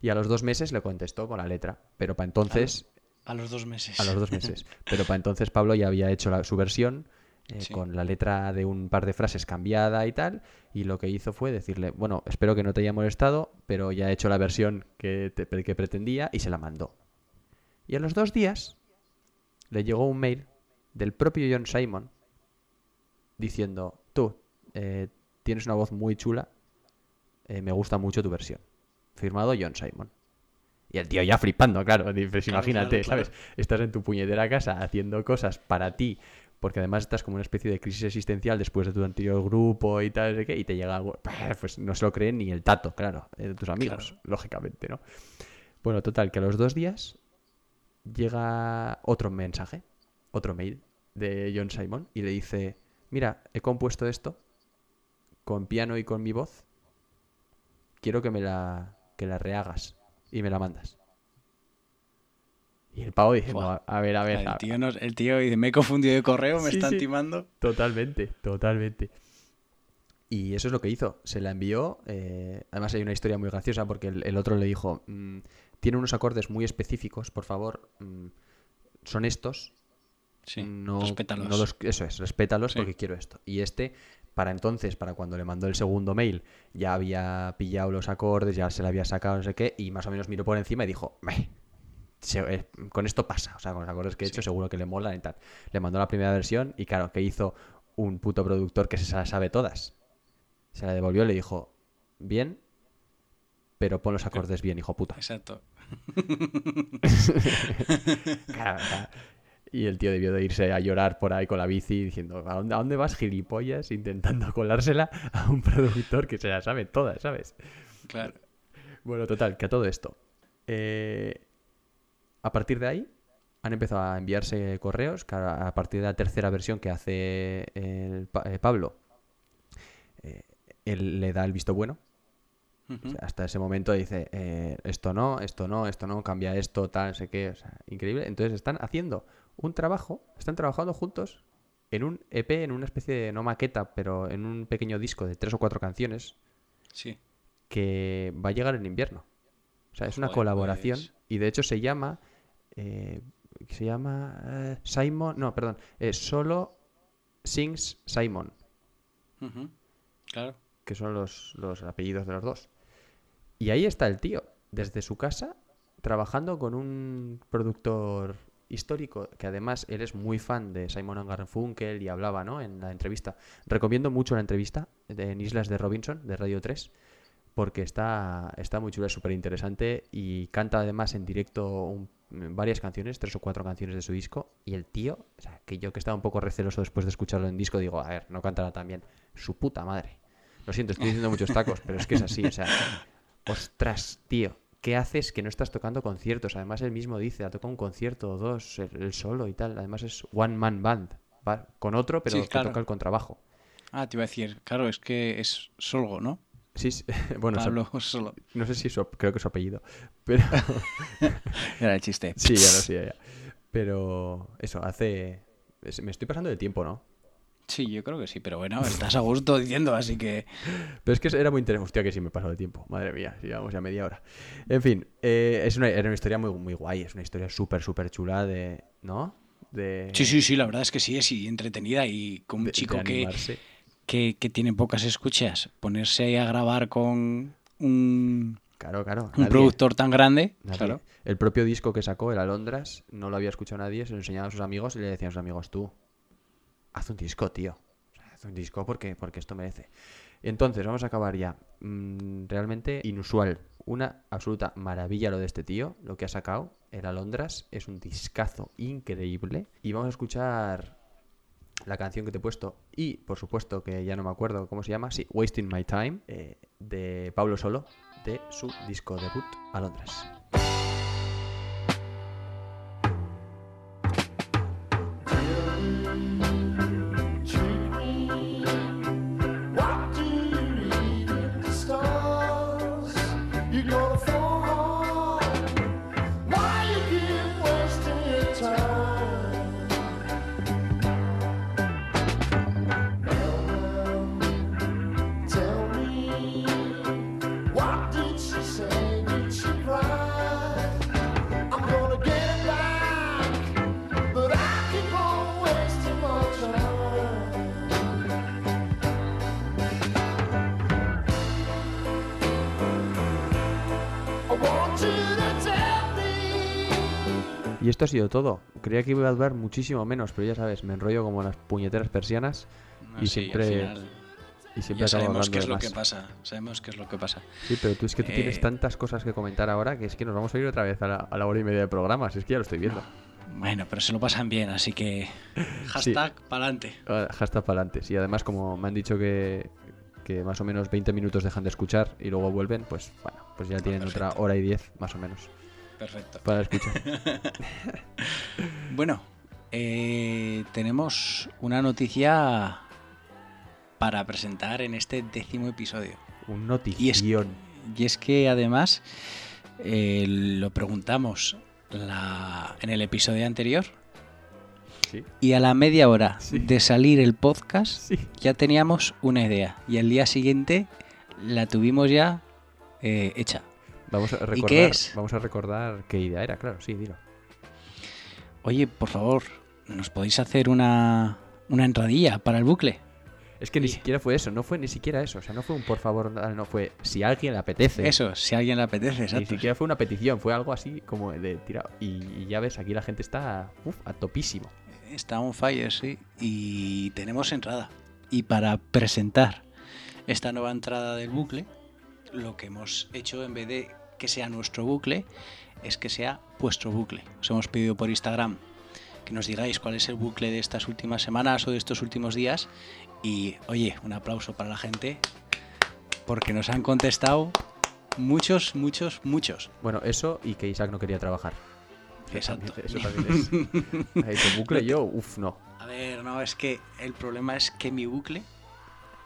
Y a los dos meses le contestó con la letra, pero para entonces, A los dos meses. a los dos meses, pero para entonces Pablo ya había hecho la- su versión eh, Sí. con la letra de un par de frases cambiada y tal, y lo que hizo fue decirle, bueno, espero que no te haya molestado, pero ya he hecho la versión que, te- que pretendía y se la mandó. Y a los dos días le llegó un mail del propio John Simon diciendo, tú, eh, tienes una voz muy chula, eh, me gusta mucho tu versión. Firmado John Simon. Y el tío ya flipando, claro. Claro, imagínate, claro, claro. ¿sabes? Estás en tu puñetera casa haciendo cosas para ti, porque además estás como una especie de crisis existencial después de tu anterior grupo y tal, sé qué, y te llega algo. Pues no se lo creen ni el tato, claro, eh, de tus amigos, lógicamente, ¿no? Bueno, total, que a los dos días llega otro mensaje, otro mail de John Simon, y le dice: Mira, he compuesto esto con piano y con mi voz. Quiero que me la, que la rehagas y me la mandas. Y el pavo diciendo, Buah. a ver, a ver, a- El tío, nos- el tío dice, me he confundido de correo, me Sí, están sí. timando. Totalmente, totalmente. Y eso es lo que hizo. Se la envió. eh, además, hay una historia muy graciosa porque el, el otro le dijo: "Mm, Tiene unos acordes muy específicos, por favor. mm, son estos. Sí, no, respétalos. no los- eso es, respétalos Sí. porque quiero esto. Y este, para entonces, para cuando le mandó el segundo mail, ya había pillado los acordes, ya se le había sacado, no sé qué, y más o menos miró por encima y dijo: "Meh, se- eh, con esto pasa, o sea, con los acordes que he hecho seguro que le molan y tal. Le mandó la primera versión y claro, que hizo un puto productor que se las sabe todas. Se la devolvió y le dijo, bien, pero pon los acordes bien, hijo puta. Exacto. Y el tío debió de irse a llorar por ahí con la bici diciendo, ¿a dónde, a dónde vas, gilipollas? Intentando colársela a un productor que se la sabe todas, ¿sabes? Claro. Bueno, total, que a todo esto. eh, a partir de ahí han empezado a enviarse correos. que a a partir de la tercera versión que hace el Pa- eh, Pablo, eh, él le da el visto bueno. Ujú. O sea, hasta ese momento dice, eh, esto no, esto no, esto no, cambia esto, tal, no sé qué. O sea, increíble. Entonces están haciendo un trabajo, están trabajando juntos en un EP, en una especie de, no maqueta, pero en un pequeño disco de tres o cuatro canciones Sí. que va a llegar en invierno. O sea, es una Joder, colaboración pues. y de hecho se llama... eh, se llama eh, Simon... No, perdón. eh, solo Sings Simon. Claro. que son los, los apellidos de los dos. Y ahí está el tío, desde su casa, trabajando con un productor histórico, que además él es muy fan de Simon Garfunkel y hablaba, ¿no? En la entrevista. Recomiendo mucho la entrevista en Islas de Robinson, de Radio 3, porque está, está muy chula, es súper interesante y canta además en directo un- varias canciones, tres o cuatro canciones de su disco. Y el tío, o sea, que yo que estaba un poco receloso después de escucharlo en disco, digo, a ver, no cantará tan bien. Su puta madre. Lo siento, estoy diciendo muchos tacos, pero es que es así, o sea, ostras, tío, ¿qué haces que no estás tocando conciertos? Además, él mismo dice, ha tocado un concierto o dos, el, solo y tal. Además, es one man band, va con otro, pero Sí, que toca el contrabajo. Ah, te iba a decir, claro, es que es Solgo, ¿no? Sí, sí, bueno, Solo. no sé si su- creo que es su apellido, pero Era el chiste. sí, ya lo sé, ya, ya. Pero eso, hace... Me estoy pasando de tiempo, ¿no? Sí, yo creo que sí, pero bueno, estás a gusto diciendo, así que. Pero es que era muy interesante. Hostia, que sí me pasó de tiempo. Madre mía, llevamos ya media hora. En fin, eh, es una, era una historia muy, muy guay. Es una historia súper, súper chula de. ¿No? De. Sí, sí, sí, la verdad es que sí, es y entretenida y con un de- de chico que, que, que tiene pocas escuchas, ponerse ahí a grabar con un, Claro, claro. un nadie- productor tan grande, claro. El propio disco que sacó, el Alondras, no lo había escuchado nadie. Se lo enseñaba a sus amigos y le decían a sus amigos, tú, haz un disco, tío. Haz un disco porque, porque esto merece. Entonces, vamos a acabar ya. Mm, realmente inusual. Una absoluta maravilla lo de este tío, lo que ha sacado. El Alondras es un discazo increíble. Y vamos a escuchar la canción que te he puesto. Y, por supuesto, que ya no me acuerdo cómo se llama. Sí, Wasting My Time, eh, de Pablo Solo, de su disco debut, Alondras. Esto ha sido todo. Creía que iba a durar muchísimo menos, pero ya sabes, me enrollo como las puñeteras persianas y Sí, al siempre, final y siempre ya sabemos qué es lo más. que pasa. Sabemos qué es lo que pasa. Sí, pero tú es que tú tienes Eh, tantas cosas que comentar ahora que es que nos vamos a ir otra vez a la, a la hora y media de programa. Si es que ya lo estoy viendo. Bueno, pero se lo pasan bien, así que hashtag pa'lante. Ah, Hashtag para adelante. Sí, además, como me han dicho que, que más o menos 20 minutos dejan de escuchar y luego vuelven, pues bueno, pues ya tienen otra perfecto. hora y 10 más o menos Perfecto. para escuchar. Bueno, eh, tenemos una noticia para presentar en este décimo episodio. Un Y es, notición. y es que además eh, lo preguntamos la- en el episodio anterior Sí. y a la media hora Sí. de salir el podcast Sí. ya teníamos una idea y al día siguiente la tuvimos ya eh, hecha. Vamos a recordar, qué es? Vamos a recordar qué idea era, claro, sí, dilo. Oye, por favor, ¿nos podéis hacer una, una entradilla para el bucle? Es que ni Y- siquiera fue eso, no fue ni siquiera eso. O sea, no fue un por favor, no fue si a alguien le apetece. Eso, si a alguien le apetece, Ni exacto. siquiera fue una petición, fue algo así como de tirado. Y, y ya ves, aquí la gente está uf, a topísimo. Está on fire, sí. Y tenemos entrada. Y para presentar esta nueva entrada del bucle, lo que hemos hecho en vez de que sea nuestro bucle, es que sea vuestro bucle. Os hemos pedido por Instagram que nos digáis cuál es el bucle de estas últimas semanas o de estos últimos días. Y oye, un aplauso para la gente porque nos han contestado Muchos, muchos, muchos. Bueno, eso y que Isaac no quería trabajar. Exacto. Eso también es. Ahí tu bucle yo, uff, no. A ver, no, es que el problema es que mi bucle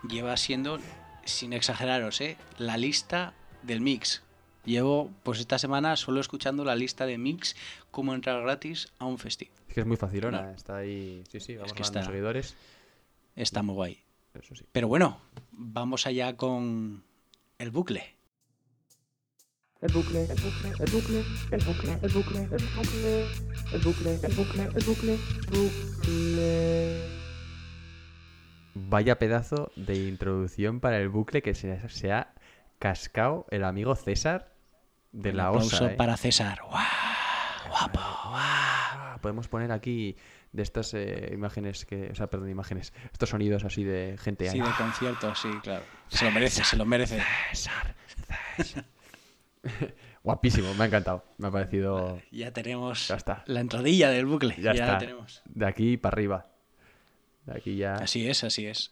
lleva siendo, sin exageraros, ¿eh? la lista del mix. Llevo, pues esta semana solo escuchando la lista de mix, cómo entrar gratis a un festival. Es que es muy facilona, No. está ahí. Sí, sí, vamos que ganando está- seguidores. Está muy guay. Eso sí. Pero bueno, vamos allá con el bucle. El bucle, el bucle, el bucle, el bucle, el bucle, el bucle, el bucle, el bucle, el bucle, bucle. Vaya pedazo de introducción para el bucle que se, se ha cascado el amigo César de Un la aplauso OSA. ¿eh? para César. ¡Guau! Guapo, guau. Ah, Podemos poner aquí de estas eh, imágenes que. O sea, perdón, imágenes. Estos sonidos así de gente Sí, ahí. de concierto, sí, claro. Se lo merece, se lo merece. César, César. Guapísimo, me ha encantado. Me ha parecido Ya tenemos Ya está. la entradilla del bucle. Ya Ya, está. la tenemos. de aquí para arriba. De aquí ya. Así es, así es.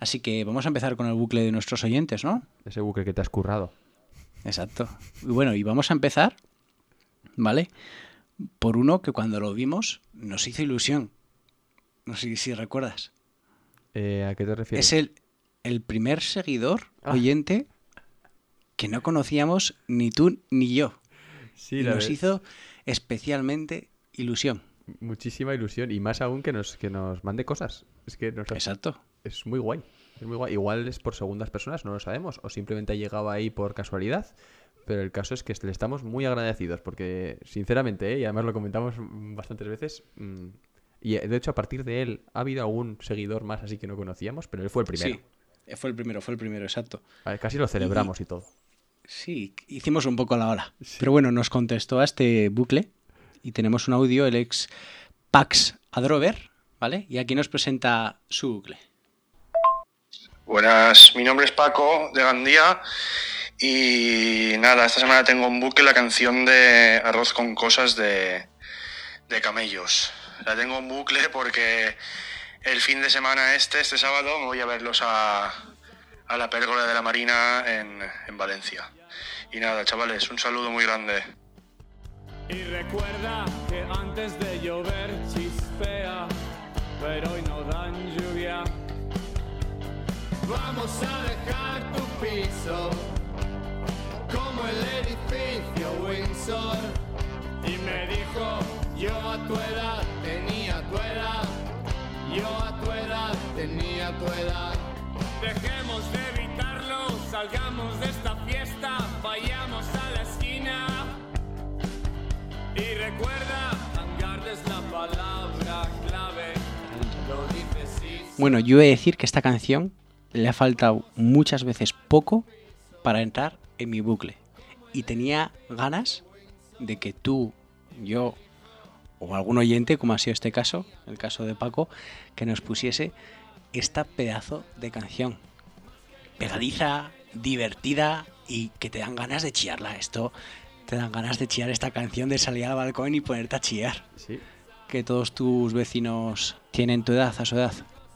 Así que vamos a empezar con el bucle de nuestros oyentes, ¿no? Ese bucle que te has currado. Exacto. Y bueno, y vamos a empezar, ¿vale? Por uno que cuando lo vimos nos hizo ilusión. No sé si recuerdas. Eh, ¿A qué te refieres? Es el, el primer seguidor Ah. oyente que no conocíamos ni tú ni yo. Sí, y la nos hizo especialmente ilusión. muchísima ilusión y más aún que nos, que nos mande cosas. Es que nos Exacto. es muy guay. Es muy guay. Igual es por segundas personas, no lo sabemos. O simplemente ha llegado ahí por casualidad. Pero el caso es que le estamos muy agradecidos porque, sinceramente, ¿eh? y además lo comentamos bastantes veces, mm, y eh, de hecho a partir de él ha habido algún seguidor más así que no conocíamos, pero él fue el primero. Sí, fue el primero, fue el primero, exacto. Ver, Casi lo celebramos y todo. Sí, hicimos un poco la ola. Pero bueno, nos contestó a este bucle y tenemos un audio, el ex Pax Adrover, ¿vale? Y aquí nos presenta su bucle. Buenas, mi nombre es Paco de Gandía y nada, esta semana tengo en bucle la canción de Arroz con Cosas de, de Camellos. La tengo en bucle porque el fin de semana este, este sábado, me voy a verlos a, a la pérgola de la Marina en, en Valencia. Y nada, chavales, un saludo muy grande. Y recuerda que antes de llover chispea, pero hoy no dan. Vamos a dejar tu piso como el edificio Windsor. Y me dijo, Yo a tu edad tenía tu edad. Yo a tu edad tenía tu edad. dejemos de evitarlo, salgamos de esta fiesta, vayamos a la esquina. Y recuerda, hangar es la palabra clave. Lo dices sí. Bueno, yo he de decir que esta canción le ha faltado muchas veces poco para entrar en mi bucle. Y tenía ganas de que tú, yo o algún oyente, como ha sido este caso, el caso de Paco, que nos pusiese esta pedazo de canción. Pegadiza, divertida y que te dan ganas de chillarla. Esto te dan ganas de chillar esta canción, de salir al balcón y ponerte a chillar. Sí. Que todos tus vecinos tienen tu edad, a su edad.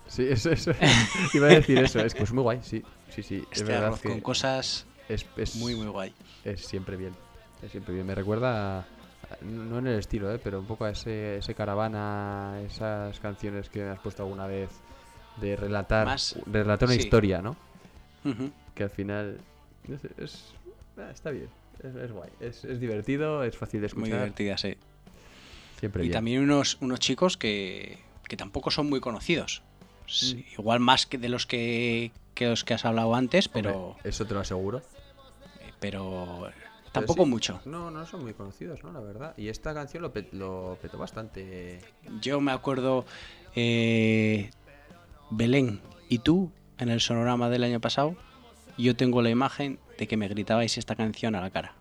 Sí, eso, eso. Iba a decir eso. Es que es muy guay, sí. Sí, sí. Es verdad arroz que con cosas es, es muy, muy guay. es siempre bien. Es siempre bien. Me recuerda, a- no en el estilo, ¿eh? pero un poco a ese, ese caravana, esas canciones que me has puesto alguna vez de relatar, Más- de relatar una sí. historia, ¿no? Que al final no sé, es, ah, está bien. Es, es guay. Es, es divertido, es fácil de Muy escuchar. divertida, sí. Siempre Y bien. también unos, unos chicos que, que tampoco son muy conocidos. Sí, Mm. Igual más que de los que, que los que has hablado antes, pero, Hombre, eso te lo aseguro. pero tampoco sí, mucho. No, no son muy conocidos, ¿no? La verdad. Y esta canción lo, pe- lo petó bastante. Yo me acuerdo eh, Belén y tú en el sonorama del año pasado. Yo tengo la imagen de que me gritabais esta canción a la cara,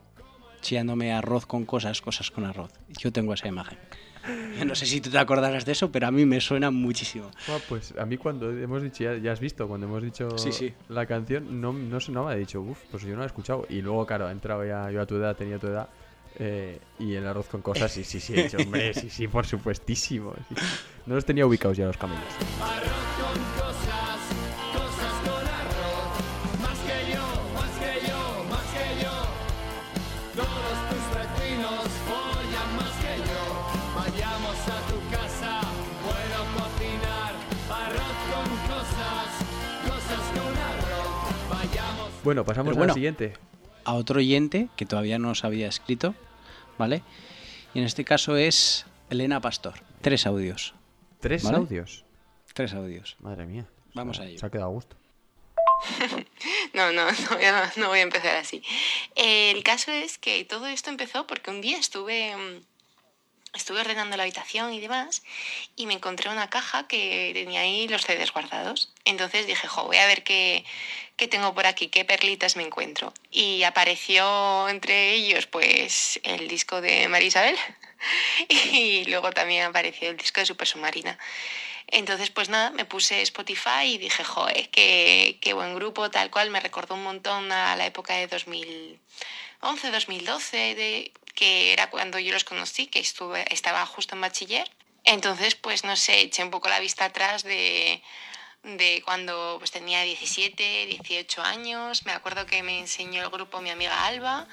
chillándome arroz con cosas, cosas con arroz. Yo tengo esa imagen. No sé si tú te acordarás de eso, pero a mí me suena muchísimo. Ah, pues a mí cuando hemos dicho, ya, ya has visto, cuando hemos dicho Sí, sí. la canción, no, no sonaba, he dicho, uff, pues yo no la he escuchado. Y luego, claro, he entrado ya, yo a tu edad, tenía tu edad, eh, y el arroz con cosas, sí, sí, sí, he dicho, hombre, sí, sí, por supuestísimo. sí. No los tenía ubicados ya los camellos. Bueno, pasamos Pero a bueno. la siguiente. a otro oyente que todavía no nos había escrito, ¿vale? Y en este caso es Elena Pastor. Tres audios. Tres ¿Vale? audios. Tres audios. Madre mía. Vamos a ello. Se ha quedado a gusto. No, no, no, voy a- no voy a empezar así. Eh, el caso es que todo esto empezó porque un día estuve, mm, estuve ordenando la habitación y demás y me encontré una caja que tenía ahí los CDs guardados. Entonces dije, jo, voy a ver qué, qué tengo por aquí, qué perlitas me encuentro. Y apareció entre ellos pues el disco de María Isabel y luego también apareció el disco de Super Submarina. Entonces, pues nada, me puse Spotify y dije, joder, qué, qué buen grupo, tal cual. Me recordó un montón a la época de 2011, 2012, de, que era cuando yo los conocí, que estuve, estaba justo en bachiller. Entonces, pues no sé, eché un poco la vista atrás de, de cuando pues, tenía 17, 18 años. Me acuerdo que me enseñó el grupo mi amiga Alba,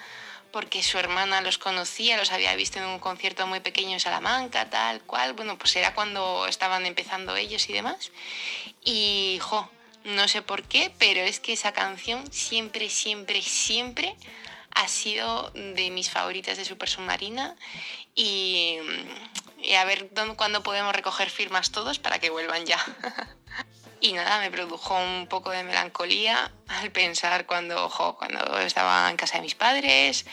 porque su hermana los conocía, los había visto en un concierto muy pequeño en Salamanca, tal cual. Bueno, pues era cuando estaban empezando ellos y demás. Y, jo, no sé por qué, pero es que esa canción siempre, siempre, siempre ha sido de mis favoritas de Super Submarina. Y, y a ver dónde, cuándo podemos recoger firmas todos para que vuelvan ya. Y nada, me produjo un poco de melancolía al pensar cuando, jo, cuando estaba en casa de mis padres,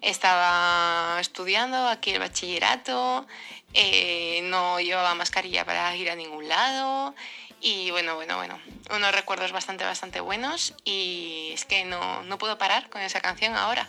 estaba estudiando aquí el bachillerato, eh, no llevaba mascarilla para ir a ningún lado. Y bueno, bueno, bueno, unos recuerdos bastante, bastante buenos y es que no, no puedo parar con esa canción ahora.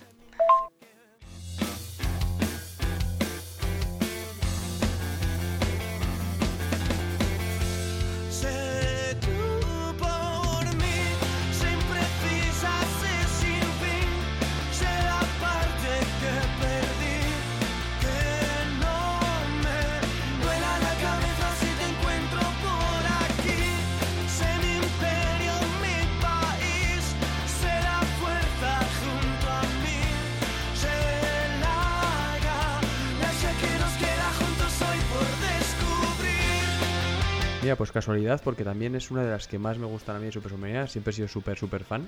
Mira, pues casualidad, porque también es una de las que más me gustan a mí de Super Submarina. Siempre he sido súper, súper fan.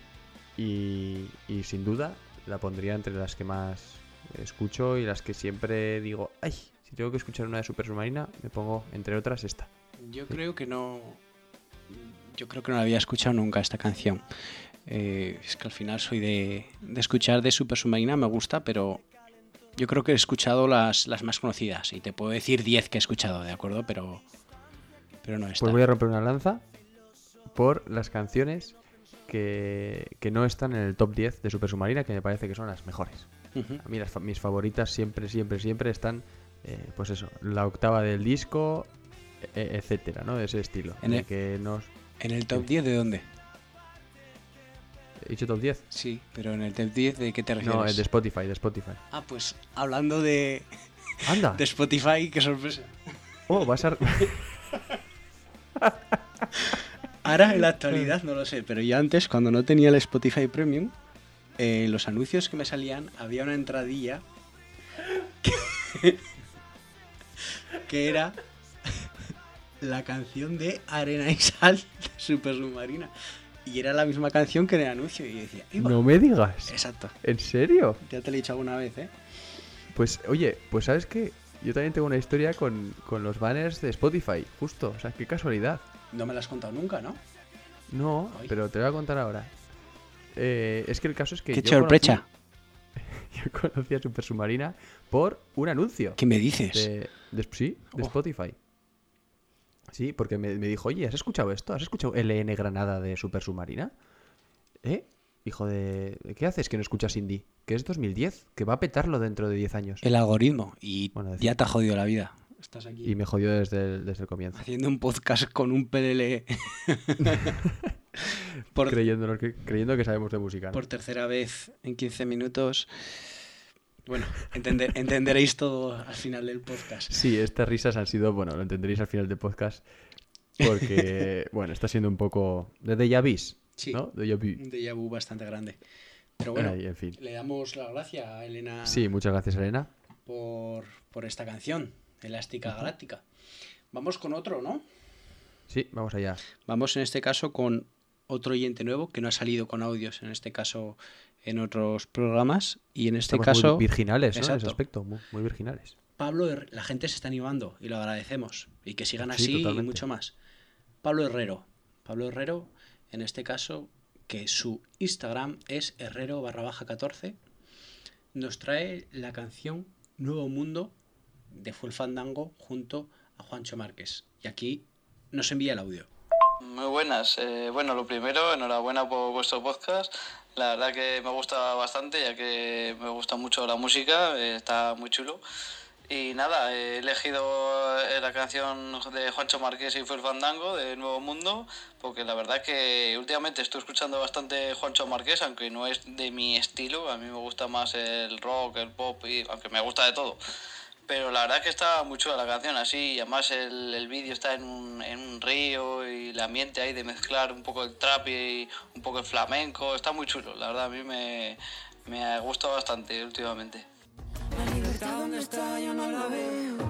Y, y sin duda la pondría entre las que más escucho y las que siempre digo, ay, si tengo que escuchar una de Super Submarina, me pongo, entre otras, esta. Yo creo que no. Yo creo que no la había escuchado nunca esta canción. Eh, es que al final soy de, de escuchar de Super Submarina, me gusta, pero yo creo que he escuchado las, las más conocidas. Y te puedo decir 10 que he escuchado, ¿de acuerdo? Pero, pero no esta. Pues voy a romper una lanza por las canciones que, que no están en el top 10 de Super Submarina, que me parece que son las mejores. Ujú. A mí las mis favoritas siempre, siempre, siempre están, eh, pues eso, la octava del disco, e- etcétera, ¿no? De ese estilo. En el- que nos... ¿En el top 10 de dónde? ¿He dicho top 10? Sí, pero en el top 10 de qué te refieres? No, el de Spotify, de Spotify. Ah, pues hablando de, ¡Anda! de Spotify, qué sorpresa. Oh, vas a... Ahora en la actualidad no lo sé, pero yo antes, cuando no tenía el Spotify Premium, eh, los anuncios que me salían, había una entradilla que, que era la canción de Arena y Sal de Super Submarina. Y era la misma canción que en el anuncio. Y yo decía, no me digas. Exacto. ¿En serio? Ya te lo he dicho alguna vez, ¿eh? Pues, oye, pues ¿sabes qué? Yo también tengo una historia con, con los banners de Spotify, justo. O sea, qué casualidad. No me lo has contado nunca, ¿no? No, Ay. pero te voy a contar ahora. Eh, es que el caso es que Qué yo conocí- yo conocí a Super Submarina por un anuncio. ¿Qué me dices? De, de- sí, de Oh. Spotify. Sí, porque me, me dijo, oye, ¿has escuchado esto? ¿Has escuchado LN Granada de Super Submarina? ¿Eh? Hijo de... ¿Qué haces que no escuchas indie? Que es 2010, que va a petarlo dentro de 10 años. El algoritmo. Y Bueno, ya te ha jodido la vida. Estás aquí Y me jodió desde el, desde el comienzo. haciendo un podcast con un PLL por, Creyéndonos que, creyendo que sabemos de música. ¿no? por tercera vez en 15 minutos. Bueno, entender- entenderéis todo al final del podcast. Sí, estas risas han sido, bueno, lo entenderéis al final del podcast. Porque, bueno, está siendo un poco de déjà vu, Sí, ¿no? Déjà vu. un déjà vu bastante grande. Pero bueno, Ay, en fin. le damos la gracia a Elena Sí, muchas gracias, Elena. por, por esta canción, Elástica Galáctica. Vamos con otro, ¿no? Sí, vamos allá. Vamos en este caso con otro oyente nuevo que no ha salido con audios, en este caso en otros programas. Y en este Estamos caso, muy virginales, ¿no? En ese aspecto, muy, muy virginales. Pablo, la gente se está animando y lo agradecemos. Y que sigan Sí, así y mucho más. Pablo Herrero. Pablo Herrero, en este caso, que su Instagram es herrero barra baja 14, nos trae la canción Nuevo Mundo de Full Fandango junto a Juancho Márquez. Y aquí nos envía el audio. Muy buenas. Eh, bueno, lo primero, enhorabuena por vuestro podcast. La verdad que me gusta bastante, ya que me gusta mucho la música, eh, está muy chulo. Y nada, he elegido eh, la canción de Juancho Márquez y Fuel Fandango de Nuevo Mundo, porque la verdad que últimamente estoy escuchando bastante Juancho Márquez, aunque no es de mi estilo, a mí me gusta más el rock, el pop, y, aunque me gusta de todo. Pero la verdad que está muy chula la canción así, y además el, el vídeo está en un, en un río y el ambiente ahí de mezclar un poco el trap y un poco el flamenco, está muy chulo, la verdad a mí me, me ha gustado bastante últimamente. Libertad donde está yo no la veo.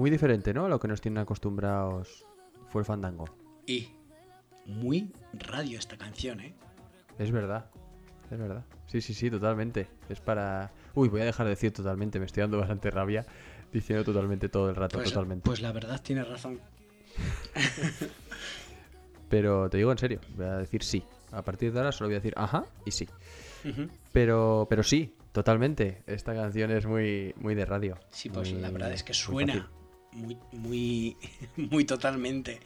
Muy diferente, ¿no? A lo que nos tienen acostumbrados fue el fandango. Y muy radio esta canción, ¿eh? Es verdad. Es verdad. Sí, sí, sí, totalmente. Es para. Uy, voy a dejar de decir totalmente. Me estoy dando bastante rabia diciendo totalmente todo el rato, Pues, totalmente. pues la verdad tienes razón. Pero te digo en serio, voy a decir sí. A partir de ahora solo voy a decir ajá y sí. Pero, pero sí, totalmente. Esta canción es muy, muy de radio. Sí, pues Muy- la verdad es que suena. Muy, muy, muy totalmente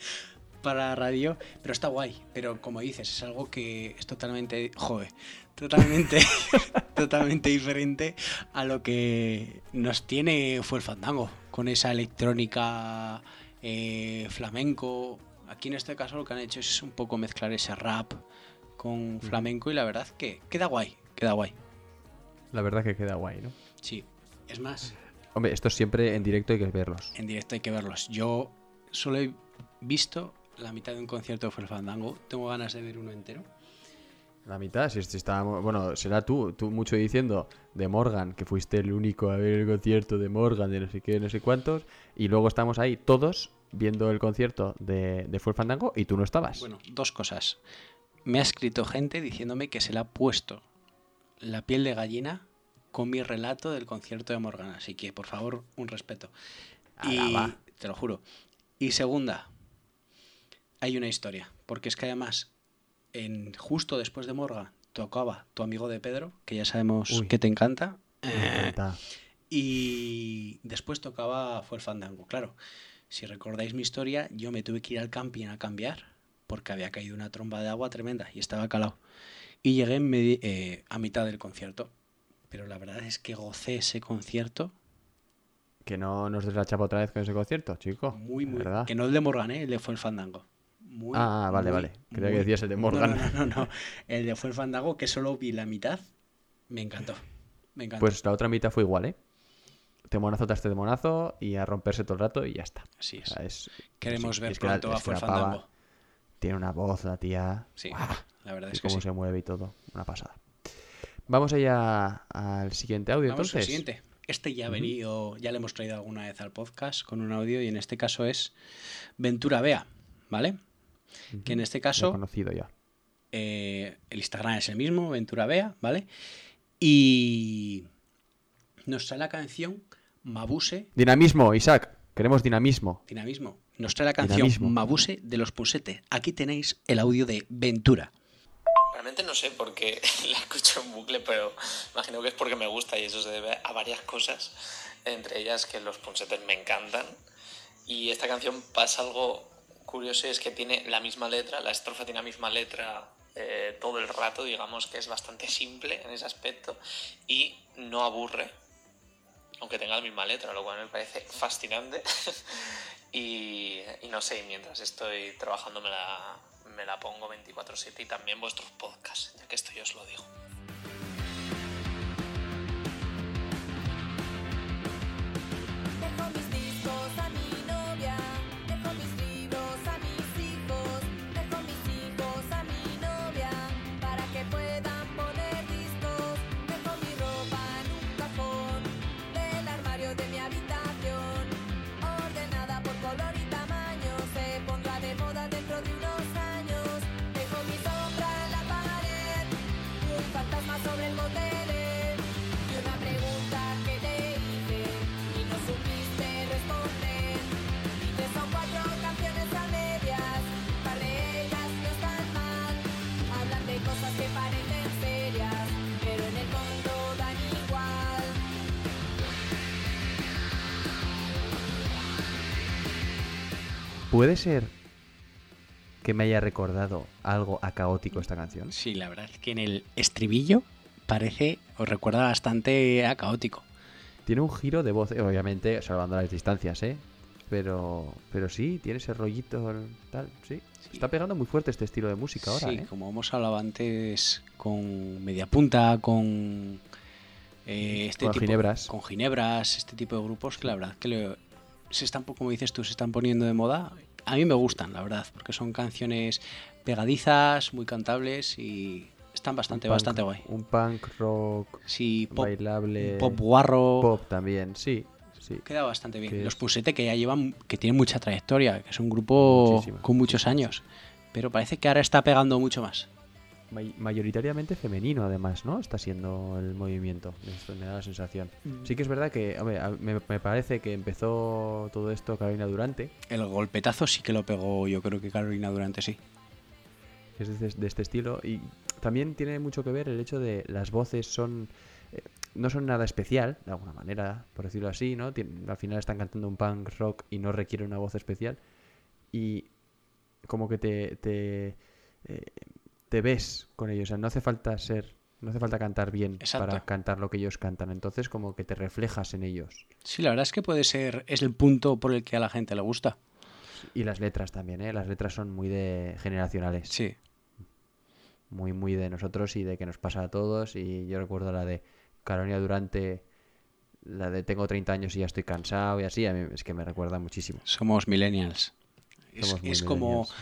para radio, pero está guay. Pero como dices, es algo que es totalmente, joder, totalmente, totalmente diferente a lo que nos tiene fue el fandango, con esa electrónica eh, flamenco. Aquí en este caso lo que han hecho es un poco mezclar ese rap con flamenco y la verdad que queda guay, queda guay. La verdad que queda guay, ¿no? Sí, es más, Hombre, esto siempre en directo hay que verlos. en directo hay que verlos. Yo solo he visto la mitad de un concierto de Full Fandango. Tengo ganas de ver uno entero. La mitad, si, si estábamos- Bueno, será tú, tú mucho diciendo de Morgan, que fuiste el único a ver el concierto de Morgan, de no sé qué, no sé cuántos, y luego estamos ahí todos viendo el concierto de, de Full Fandango y tú no estabas. Bueno, dos cosas. Me ha escrito gente diciéndome que se le ha puesto la piel de gallina con mi relato del concierto de Morgan. Así que, por favor, un respeto. Y te lo juro. Y segunda, hay una historia. Porque es que además, en, justo después de Morgan, tocaba tu amigo de Pedro, que ya sabemos Uy. que te encanta. Eh, encanta. y después tocaba fue el fandango. Claro, si recordáis mi historia, yo me tuve que ir al camping a cambiar porque había caído una tromba de agua tremenda y estaba calado. Y llegué en eh, a mitad del concierto. Pero la verdad es que gocé ese concierto Que no nos des la chapa otra vez con ese concierto, chico. muy, muy. ¿Verdad? Que no el de Morgan, ¿eh? el de fue el fandango. Muy, Ah, vale, muy, vale. Creía que decías el de Morgan. No, no, no, no. El de fue el fandango, que solo vi la mitad, me encantó. Me encantó. Pues la otra mitad fue igual, ¿eh? Temonazo tras temonazo y a romperse todo el rato y ya está. Así O es. sea, es- Queremos sí, ver es que la- pronto a es que Fue el la pava fandango. Tiene una voz la tía. Sí, la verdad es que cómo sí. se mueve y todo. Una pasada. Vamos allá al siguiente audio, Vamos al entonces. siguiente. Este ya ha venido, ya le hemos traído alguna vez al podcast con un audio y en este caso es Ventura Bea, ¿vale? Que en este Lo caso conocido ya. eh, el Instagram es el mismo, Ventura Bea, ¿vale? Y nos trae la canción Mabuse, Dinamismo, Isaac. Queremos dinamismo. dinamismo, nos trae la canción Dinamismo. Mabuse de los Pusete. Aquí tenéis el audio de Ventura. Realmente no sé por qué la escucho en bucle, pero imagino que es porque me gusta y eso se debe a varias cosas, entre ellas que los Ponsetes me encantan. Y esta canción pasa algo curioso es que tiene la misma letra, la estrofa tiene la misma letra eh, todo el rato, digamos que es bastante simple en ese aspecto y no aburre, aunque tenga la misma letra, lo cual me parece fascinante. y, y no sé, mientras estoy trabajando me la, me la pongo 24/7 y también vuestros podcasts, ya que esto yo os lo digo. ¿Puede ser que me haya recordado algo a caótico esta canción? Sí, la verdad es que en el estribillo parece, os recuerda bastante a caótico. Tiene un giro de voz, obviamente, salvando las distancias, ¿eh? Pero, pero sí, tiene ese rollito tal, sí. Está pegando muy fuerte este estilo de música ahora, sí, ¿eh? como hemos hablado antes con Media Punta, con eh, este Con tipo, Ginebras. con Ginebras, este tipo de grupos que la verdad que le- se están, como dices tú, se están poniendo de moda. A mí me gustan, la verdad, porque son canciones pegadizas, muy cantables y están bastante, punk- bastante guay. Un punk rock Sí, pop, bailable. pop guarro. Pop también, sí. sí. Queda bastante bien. Que Los Pusete que ya llevan, que tienen mucha trayectoria, que es un grupo con muchos años. Pero parece que ahora está pegando mucho más. May- mayoritariamente femenino, además, ¿no? Está siendo el movimiento. Esto me da la sensación. Mm. Sí que es verdad que, hombre, a- me, me parece que empezó todo esto Carolina Durante, El golpetazo sí que lo pegó, yo creo que Carolina Durante sí. es de, de este estilo. Y también tiene mucho que ver el hecho de las voces son. eh, no son nada especial, de alguna manera, por decirlo así, ¿no? Tien- al final están cantando un punk rock y no requiere una voz especial. Y como que te. te, eh, te ves con ellos. O sea, no hace falta ser. No hace falta cantar bien Exacto. para cantar lo que ellos cantan. Entonces, como que te reflejas en ellos. Sí, la verdad es que puede ser, es el punto por el que a la gente le gusta. Y las letras también, ¿eh? Las letras son muy de generacionales. Sí. Muy, muy de nosotros y de que nos pasa a todos. Y yo recuerdo la de Carolina Durante, la de tengo 30 años y ya estoy cansado y así. A mí es que me recuerda muchísimo. Somos millennials. Es, Somos muy es como, millennials.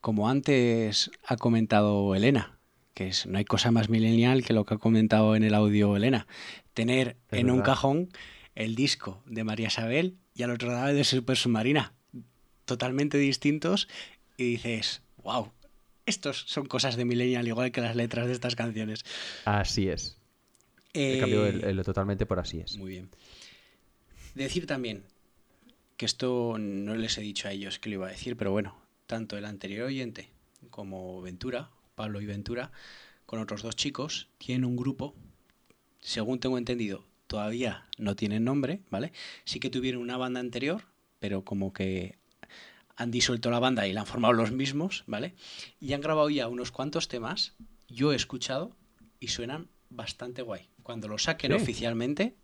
Como antes ha comentado Elena, que es, no hay cosa más millennial que lo que ha comentado en el audio Elena. Tener Es en un cajón el disco de María Isabel y al otro lado de Super Submarina. Totalmente distintos y dices, wow, estos son cosas de millennial igual que las letras de estas canciones. Así es. He Eh, cambiado el, el totalmente por así es. Muy bien. Decir también que esto no les he dicho a ellos que lo iba a decir, pero bueno, tanto el anterior oyente como Ventura, Pablo y Ventura, con otros dos chicos, tienen un grupo, según tengo entendido, todavía no tienen nombre, ¿vale? Sí que tuvieron una banda anterior, pero como que han disuelto la banda y la han formado los mismos, ¿vale? Y han grabado ya unos cuantos temas, yo he escuchado y suenan bastante guay. Cuando los saquen Sí. oficialmente,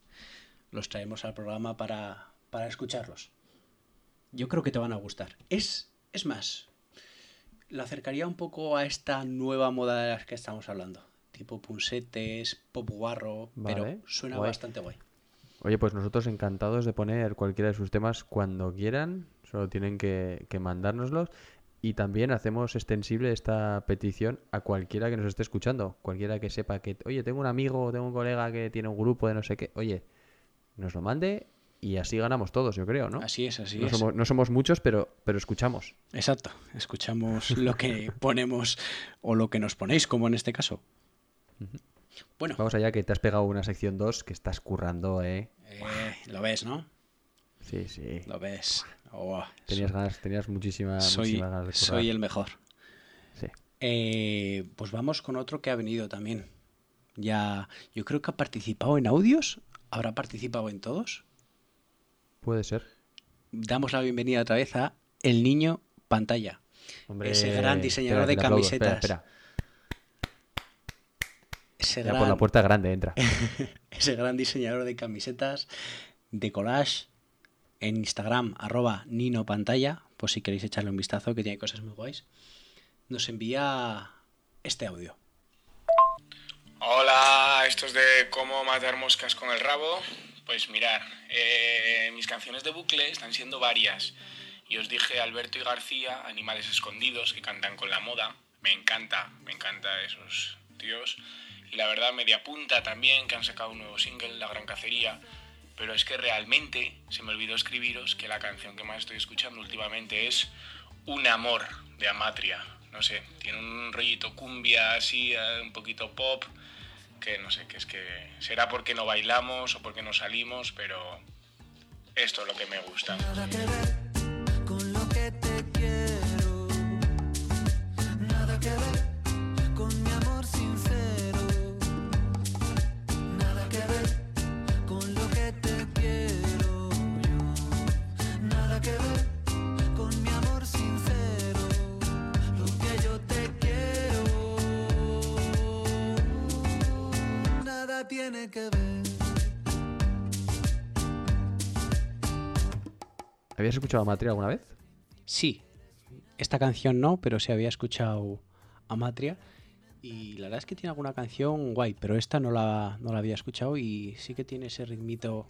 los traemos al programa para, para escucharlos. Yo creo que te van a gustar. Es, es más, lo acercaría un poco a esta nueva moda de las que estamos hablando. Tipo punsetes, pop guarro, pero suena guay. bastante guay. Oye, pues nosotros encantados de poner cualquiera de sus temas cuando quieran. Solo tienen que, que mandárnoslos. Y también hacemos extensible esta petición a cualquiera que nos esté escuchando. Cualquiera que sepa que, oye, tengo un amigo tengo un colega que tiene un grupo de no sé qué. Oye, nos lo mande y así ganamos todos, yo creo, ¿no? Así es, así no es. Somos, no somos muchos, pero, pero escuchamos. Exacto, escuchamos lo que ponemos o lo que nos ponéis, como en este caso. Bueno, Vamos allá, que te has pegado una sección 2 que estás currando, ¿eh? eh, lo ves, ¿no? Sí, sí. Lo ves. Oh, Tenías ganas, tenías muchísima, soy, muchísimas ganas de currar. soy el mejor. Sí. Eh, pues vamos con otro que ha venido también. Ya, yo creo que ha participado en audios. ¿Habrá participado en todos? Puede ser. Damos la bienvenida otra vez a El Niño Pantalla. Hombre, ese gran diseñador espera, de camisetas. Espera, espera. Ese Ya gran, por la puerta grande entra. ese gran diseñador de camisetas, de collage, en Instagram, arroba Nino Pantalla, por si queréis echarle un vistazo, que tiene cosas muy guays. nos envía este audio. Hola, estos de cómo matar moscas con el rabo. Pues mirar, eh, mis canciones de bucle están siendo varias. Y os dije Alberto y García, Animales Escondidos, que cantan con la moda. Me encanta, me encanta esos tíos. Y la verdad, Media Punta también, que han sacado un nuevo single, La Gran Cacería. Pero es que realmente se me olvidó escribiros que la canción que más estoy escuchando últimamente es Un Amor de Amatria. No sé, tiene un rollito cumbia así, eh, un poquito pop que no sé, que es que será porque no bailamos o porque no salimos, pero esto es lo que me gusta. ¿Habías escuchado a Matria alguna vez? Sí, esta canción no, pero se había escuchado a Matria. Y la verdad es que tiene alguna canción guay, pero esta no la, no la había escuchado y sí que tiene ese ritmito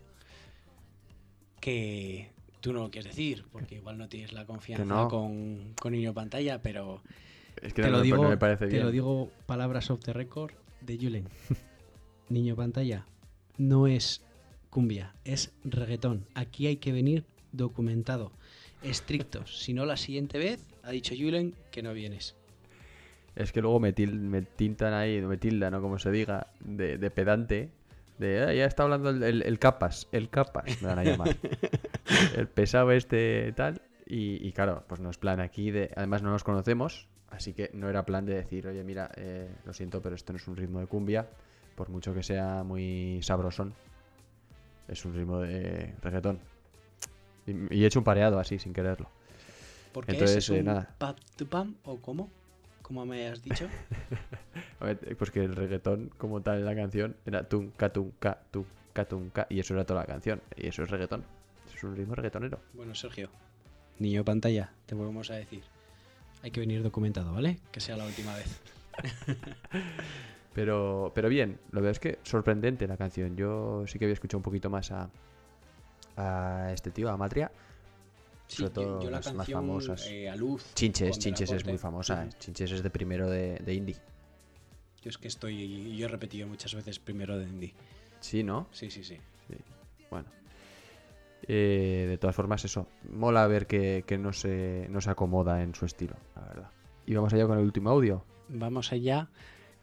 que tú no lo quieres decir, porque igual no tienes la confianza no. con, con Niño Pantalla, pero Es que te, no lo digo, no me parece te bien. lo digo palabras off the record de Julen. Niño pantalla, no es cumbia, es reggaetón. Aquí hay que venir documentado, estrictos. si no, la siguiente vez ha dicho Julen que no vienes. Es que luego me, til- me tintan ahí, me tildan, ¿no? Como se diga, de, de pedante. De, "Ah, ya está hablando el, el- el capas, el capas, me van a llamar. el pesado este tal. Y, y claro, pues no es plan aquí de... Además no nos conocemos, así que no era plan de decir, oye, mira, eh, lo siento, pero esto no es un ritmo de cumbia, por mucho que sea muy sabrosón. Es un ritmo de reggaetón. Y, y he hecho un pareado así, sin quererlo. ¿Por qué Entonces, es eh, un nada. pap tu pam o cómo? ¿Cómo me has dicho? Pues que el reggaetón como tal en la canción era tum, ca, tum, ca, tum, ca, tum, ca, y eso era toda la canción. Y eso es reggaetón. Eso es un ritmo reggaetonero. Bueno, Sergio, niño pantalla, te volvemos a decir. Hay que venir documentado, ¿vale? Que sea la última vez. Pero, pero bien, lo veo es que sorprendente la canción. Yo sí que había escuchado un poquito más a, a este tío, a Matria. Sí, sobre todo yo la las más famosas. eh, a luz, Chinches, Chinches es muy famosa. Eh. Chinches es de primero de, de indie. Yo es que estoy. Yo he repetido muchas veces primero de Indie. Sí, ¿no? Sí, sí, sí. Sí. Bueno. Eh, de todas formas, eso. Mola ver que, que no, se, no se acomoda en su estilo, la verdad. Y vamos allá con el último audio. Vamos allá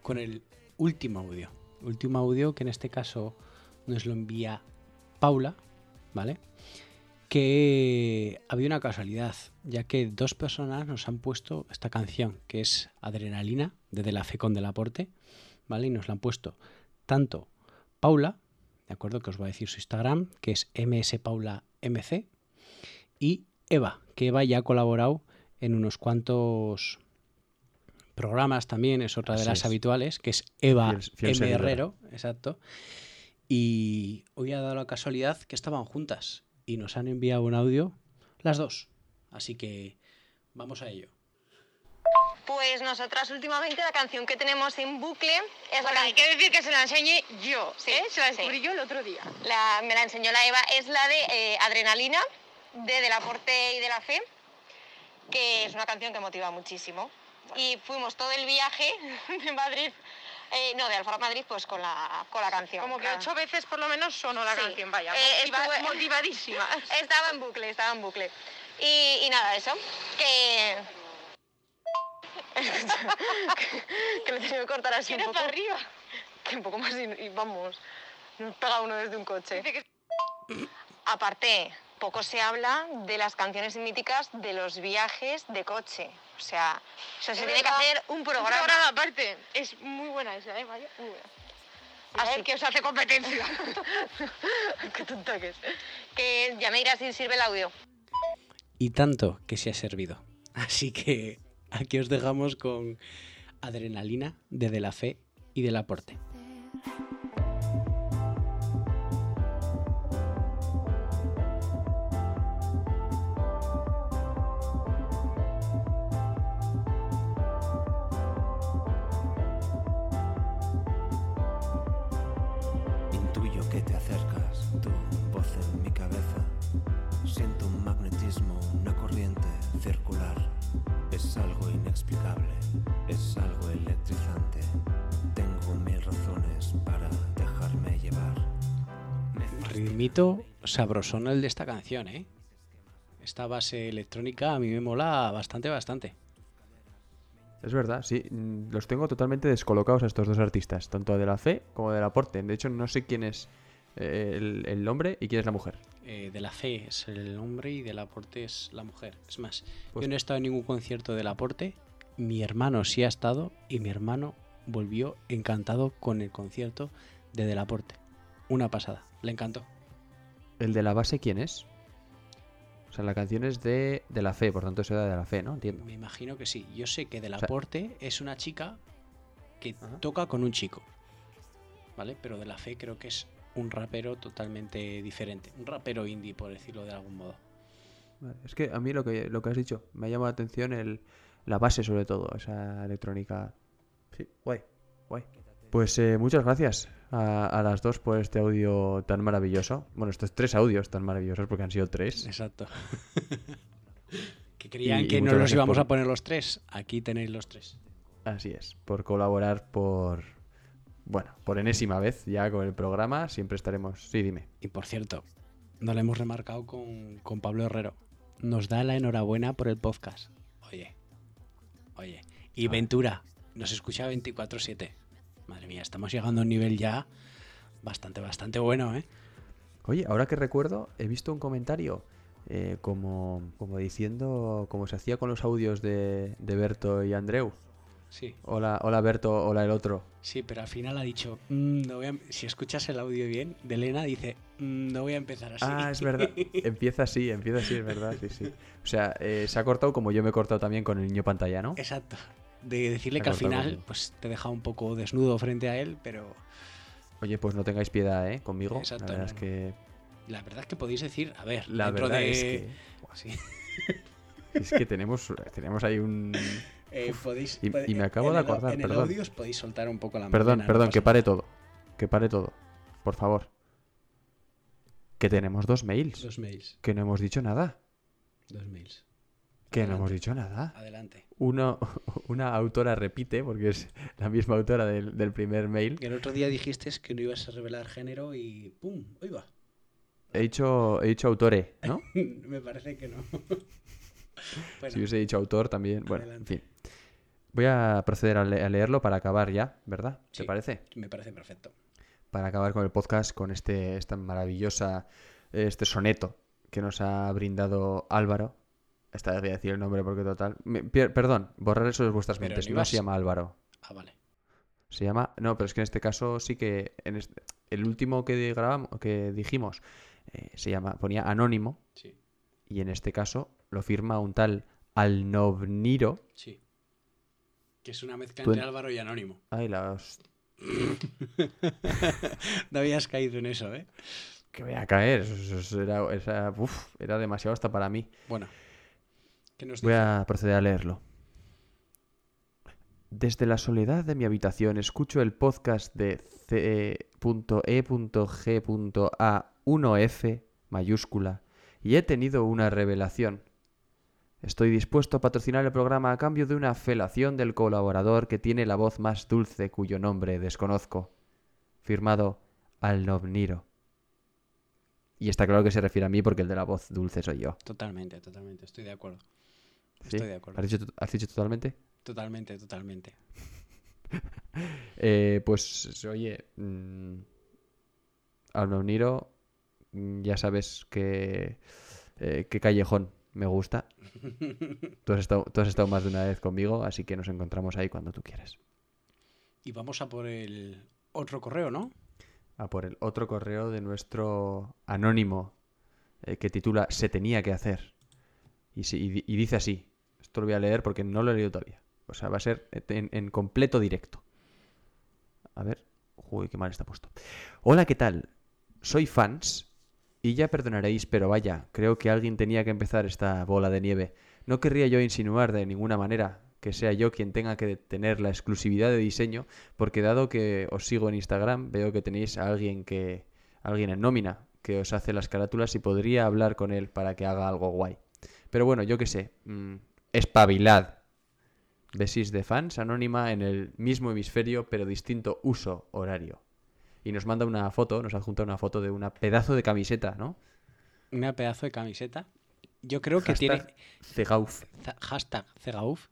con el último audio. Último audio que en este caso nos lo envía Paula, ¿vale? Que había una casualidad, ya que dos personas nos han puesto esta canción, que es Adrenalina, de De la Fe con Del Aporte, ¿vale? Y nos la han puesto tanto Paula, ¿de acuerdo? Que os voy a decir su Instagram, que es mspaulamc, y Eva, que Eva ya ha colaborado en unos cuantos programas también, es otra de Así las es. habituales, que es Eva Fiel- fiel M. Herrero, exacto. Y hoy ha dado la casualidad que estaban juntas y nos han enviado un audio las dos. Así que vamos a ello. Pues nosotras últimamente la canción que tenemos en bucle es Bueno, la hay que decir que se la enseñé yo, Sí, ¿eh? Se la sí. descubrí yo el otro día. La- me la enseñó la Eva, es la de eh, Adrenalina, de Del Aporte y de la Fe, que es una canción que motiva muchísimo. Y fuimos todo el viaje de Madrid, eh, no, de Alfaro Madrid, pues con la, con la canción. Como que ocho veces por lo menos sonó la Sí. canción, vaya. Eh, motiva- estuve- motivadísima. Estaba en bucle, estaba en bucle. Y, y nada, eso, que... que lo tengo que cortar así un poco. para arriba. Que un poco más y, y vamos, nos pega uno desde un coche. Aparte, poco se habla de las canciones míticas de los viajes de coche. O sea, eso se Es tiene que hacer un programa. Un programa aparte. Es muy buena esa, ¿eh? Vaya, muy buena. A Así ver que os hace competencia. Qué tonta que es. Que ya me dirás si sirve el audio. Y tanto que se ha servido. Así que aquí os dejamos con Adrenalina de De la Fe y del Aporte. Ritmito sabrosón el de esta canción, ¿eh? Esta base electrónica a mí me mola bastante, bastante. Es verdad, sí. mm, Los tengo totalmente descolocados a estos dos artistas, tanto de la fe como del aporte. De hecho, no sé quién es eh, el, el hombre y quién es la mujer. Eh, de la fe es el hombre y del aporte es la mujer. Es más, Pues- yo no he estado en ningún concierto del aporte. Mi hermano sí ha estado y mi hermano volvió encantado con el concierto de Del Aporte. Una pasada, le encantó. ¿El de la base quién es? O sea, la canción es de, de la fe, por tanto, eso era de la fe, ¿no? Entiendo. Me imagino que sí. Yo sé que Del O sea- Aporte es una chica que toca con un chico. ¿Vale? Pero de la fe creo que es un rapero totalmente diferente. Un rapero indie, por decirlo de algún modo. Vale, Es que a mí lo que, lo que has dicho me ha llamado la atención el, la base, sobre todo, esa electrónica. Sí, guay, guay. Pues eh, muchas gracias a, a las dos por este audio tan maravilloso. Bueno, estos tres audios tan maravillosos porque han sido tres. Exacto. que creían Y- y que no los íbamos por- a poner los tres. Aquí tenéis los tres. Así es, por colaborar por... Bueno, por enésima vez ya con el programa, siempre estaremos... Sí, dime. Y por cierto, no lo hemos remarcado con, con Pablo Herrero. Nos da la enhorabuena por el podcast. Oye, oye. Y Ventura, nos escucha 24-7. Madre mía, estamos llegando a un nivel ya bastante, bastante bueno, ¿eh? Oye, ahora que recuerdo, he visto un comentario eh, como, como diciendo como se hacía con los audios de, de Berto y Andreu. Sí. Hola, hola Berto, hola el otro. Sí, pero al final ha dicho, "Mm, no voy a em-". si escuchas el audio bien, de Elena dice, "Mm, no voy a empezar así. Ah, es verdad. Empieza así, empieza así, es verdad, sí, sí. O sea, eh, se ha cortado como yo me he cortado también con el niño pantalla, ¿no? Exacto. De decirle que al final pues te deja un poco desnudo frente a él, pero Oye, pues no tengáis piedad, ¿eh? Conmigo. Exacto, la verdad no, es que... la verdad es que podéis decir, a ver, La dentro verdad de... es que- Sí. Es que tenemos, tenemos ahí un... Eh, Uf, podéis, y, me acabo de el- acordar, en el perdón. audio os podéis soltar un poco la Perdón, melena, no perdón, pasa que nada. pare todo. Que pare todo. Por favor. Que tenemos dos mails. Dos mails. Que no hemos dicho nada. Dos mails. Que no hemos dicho nada. Adelante. Uno, una autora repite, porque es la misma autora del, del primer mail. El otro día dijiste que no ibas a revelar género y ¡pum! ¡Hoy va! He dicho, he dicho autore, ¿no? Me parece que no. Bueno, si hubiese dicho autor también. Bueno, adelante. en fin. Voy a proceder a, le- a leerlo para acabar ya, ¿verdad? ¿Te parece? me parece perfecto. Para acabar con el podcast con este esta maravillosa este soneto que nos ha brindado Álvaro. Esta vez voy a decir el nombre porque total. me- pier- perdón, borrar eso de vuestras Pero mentes. no se llama Álvaro. Ah, vale. Se llama. No, pero es que en este caso sí que. En este- el último que grabamos, que dijimos, eh, se llama. ponía anónimo. Sí. Y en este caso lo firma un tal Alnovniro. Sí. Que es una mezcla entre en- Álvaro y Anónimo. Ay, la no habías caído en eso, ¿eh? Que voy a caer. Eso, eso- eso era, esa- uf, era demasiado hasta para mí. Bueno. ¿Qué nos Voy dice? a proceder a leerlo. Desde la soledad de mi habitación escucho el podcast de C.E.G.A1F mayúscula y he tenido una revelación. Estoy dispuesto a patrocinar el programa a cambio de una felación del colaborador que tiene la voz más dulce cuyo nombre desconozco. Firmado Alnovniro. Y está claro que se refiere a mí porque el de la voz dulce soy yo. Totalmente, totalmente. Estoy de acuerdo. ¿Sí? Estoy de acuerdo. ¿Has dicho, has dicho totalmente? Totalmente, totalmente. Eh, pues, oye, mm, Alnovniro, mm, ya sabes que, eh, callejón me gusta. Tú has, estado, tú has estado más de una vez conmigo, así que nos encontramos ahí cuando tú quieras. Y vamos a por el otro correo, ¿no? A por el otro correo de nuestro anónimo eh, que titula Se tenía que hacer. Y dice así. Esto lo voy a leer porque no lo he leído todavía. O sea, va a ser en, completo directo. A ver. Uy, qué mal está puesto. Hola, ¿qué tal? Soy fans. Y ya perdonaréis, pero vaya, creo que alguien tenía que empezar esta bola de nieve. No querría yo insinuar de ninguna manera que sea yo quien tenga que tener la exclusividad de diseño, porque dado que os sigo en Instagram, veo que tenéis a alguien que alguien en nómina que os hace las carátulas y podría hablar con él para que haga algo guay. Pero bueno, yo qué sé, mm, espabilad. Besis de fans anónima en el mismo hemisferio pero distinto uso horario. Y nos manda una foto, nos adjunta una foto de una pedazo de camiseta, ¿no? Una pedazo de camiseta. Yo creo que tiene. Cegauf. Hashtag Cegauf.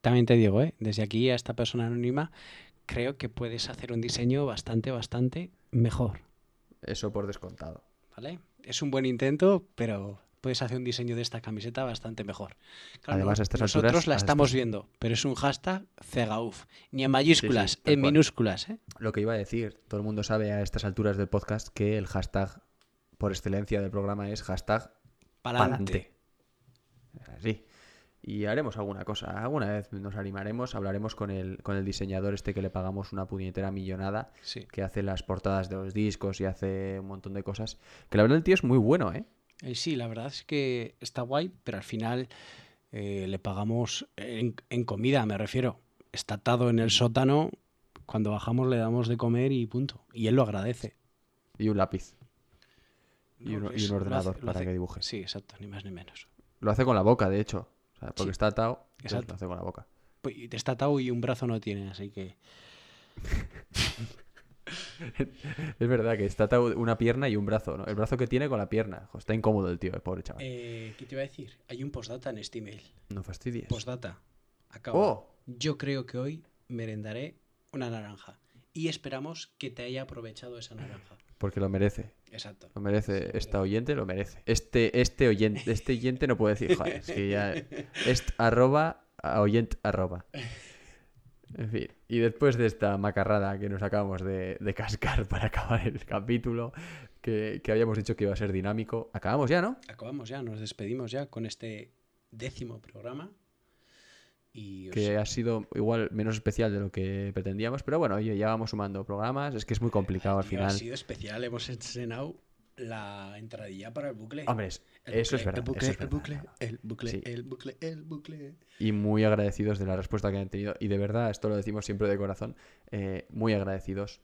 También te digo, ¿eh? desde aquí a esta persona anónima, creo que puedes hacer un diseño bastante, bastante mejor. Eso por descontado. ¿Vale? Es un buen intento, pero puedes hacer un diseño de esta camiseta bastante mejor. Claro, Además, a estas nosotros alturas- la estamos estas- viendo, pero es un hashtag Cegauf. Ni en mayúsculas, Sí, en cual. minúsculas. ¿eh? Lo que iba a decir, todo el mundo sabe a estas alturas del podcast que el hashtag por excelencia del programa es hashtag Pa'lante. pa'lante. Así. Y haremos alguna cosa. Alguna vez nos animaremos, hablaremos con el, con el diseñador este que le pagamos una puñetera millonada, Sí. que hace las portadas de los discos y hace un montón de cosas. Que la verdad el tío es muy bueno, ¿eh? Eh, sí, la verdad es que está guay, pero al final eh, le pagamos en, en comida, me refiero. Está atado en el sótano, cuando bajamos le damos de comer y punto. Y él lo agradece. Y un lápiz. Y un, y pues un lo hace- ordenador para hace- que dibuje. Sí, exacto, ni más ni menos. Lo hace con la boca, de hecho. O sea, porque Sí. está atado, lo hace con la boca. Pues, está atado y un brazo no tiene, así que... es verdad que está atado una pierna y un brazo, ¿no? El brazo que tiene con la pierna. Está incómodo el tío, el pobre chaval. Eh, ¿Qué te iba a decir? Hay un postdata en este email. No fastidies. Postdata. Acaba. Oh. Yo creo que hoy merendaré una naranja. Y esperamos que te haya aprovechado esa naranja. Porque lo merece. Exacto. Lo merece. Esta oyente lo merece. Este, este oyente, este oyente no puede decir, joder, es que ya. Est arroba a oyent arroba. En fin. Y después de esta macarrada que nos acabamos de, de cascar para acabar el capítulo, que, que habíamos dicho que iba a ser dinámico, acabamos ya, ¿no? Acabamos ya, nos despedimos ya con este décimo programa. Y os- Que ha sido igual menos especial de lo que pretendíamos, pero bueno, ya vamos sumando programas, es que es muy complicado al final. ha sido especial. Hemos estrenado la entradilla para el bucle. Hombre, eso es verdad, El bucle, el verdad, bucle, el bucle, Sí. el bucle, el bucle. y muy agradecidos de la respuesta que han tenido. Y de verdad, esto lo decimos siempre de corazón, eh, muy agradecidos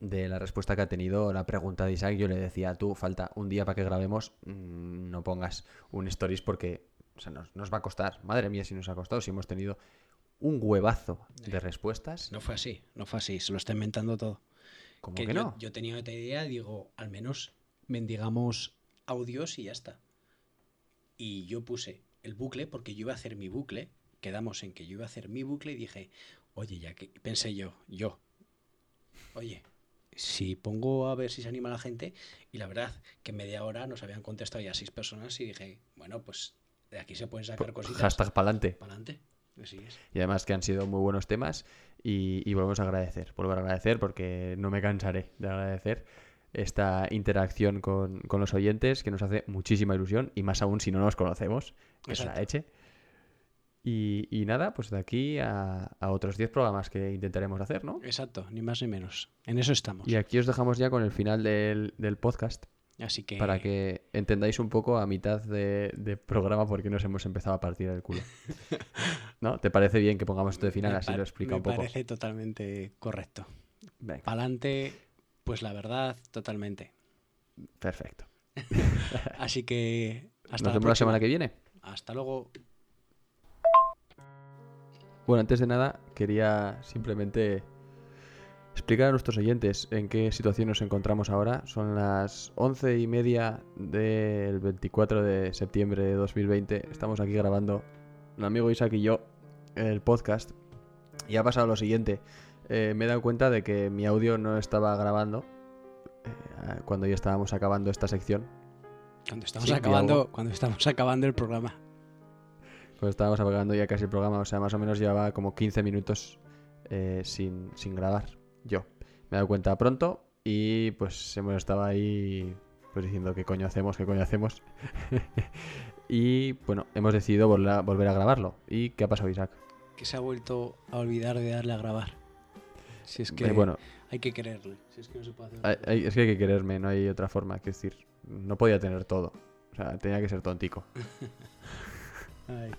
de la respuesta que ha tenido la pregunta de Isaac. Yo le decía, tú, falta un día para que grabemos, mm, no pongas un stories porque o sea, nos, nos va a costar. Madre mía, si nos ha costado, si hemos tenido un huevazo de respuestas. No fue así, no fue así, se lo está inventando todo. ¿Cómo que que yo, no? yo tenía otra idea, digo, al menos mendigamos audios y ya está. Y yo puse el bucle porque yo iba a hacer mi bucle, quedamos en que yo iba a hacer mi bucle y dije, oye, ya que pensé yo, yo, oye, si pongo a ver si se anima la gente, y la verdad que en media hora nos habían contestado ya seis personas y dije, bueno, pues de aquí se pueden sacar cositas. Hashtag pa'lante. Pa'lante, así es. Y además que han sido muy buenos temas y, y volvemos a agradecer, volver a agradecer porque no me cansaré de agradecer esta interacción con, con los oyentes que nos hace muchísima ilusión y más aún si no nos conocemos, que es la Exacto. leche. Y, y nada, pues de aquí a, a otros 10 programas que intentaremos hacer, ¿no? Exacto, ni más ni menos. En eso estamos. Y aquí os dejamos ya con el final del, del podcast. Así que- Para que entendáis un poco a mitad de, de programa por qué nos hemos empezado a partir el culo. ¿No? ¿Te parece bien que pongamos esto de final? Me Así lo explica me un poco. parece totalmente correcto. Venga. Pa'lante, pues la verdad, totalmente. Perfecto. Así que hasta Nos vemos la semana que viene. Hasta luego. Bueno, antes de nada, quería simplemente explicar a nuestros oyentes en qué situación nos encontramos ahora. Son las once y media del 24 de septiembre de 2020. Estamos aquí grabando, el amigo Isaac y yo, el podcast. Y ha pasado lo siguiente. Eh, me he dado cuenta de que mi audio no estaba grabando eh, cuando ya estábamos acabando esta sección. Cuando estamos Sí, acabando, cuando estamos acabando el programa. Cuando estábamos acabando ya casi el programa, o sea, más o menos llevaba como 15 minutos eh, sin, sin grabar. Yo me he dado cuenta pronto y pues hemos estado ahí pues diciendo qué coño hacemos, qué coño hacemos. y bueno, hemos decidido volver a, volver a grabarlo. ¿Y qué ha pasado, Isaac? Que se ha vuelto a olvidar de darle a grabar. Si es que Eh, bueno. hay que quererle. Si es que no se puede hacer Hay- es que hay que quererme, no hay otra forma. Es decir, no podía tener todo. O sea, tenía que ser tontico. Ay.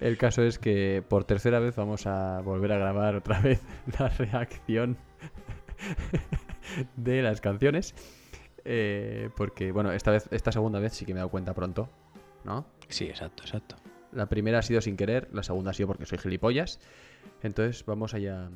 El caso es que por tercera vez vamos a volver a grabar otra vez la reacción de las canciones. eh, porque, bueno, esta vez, esta segunda vez sí que me he dado cuenta pronto, ¿no? Sí, exacto, exacto. La primera ha sido sin querer, la segunda ha sido porque soy gilipollas. Entonces, vamos allá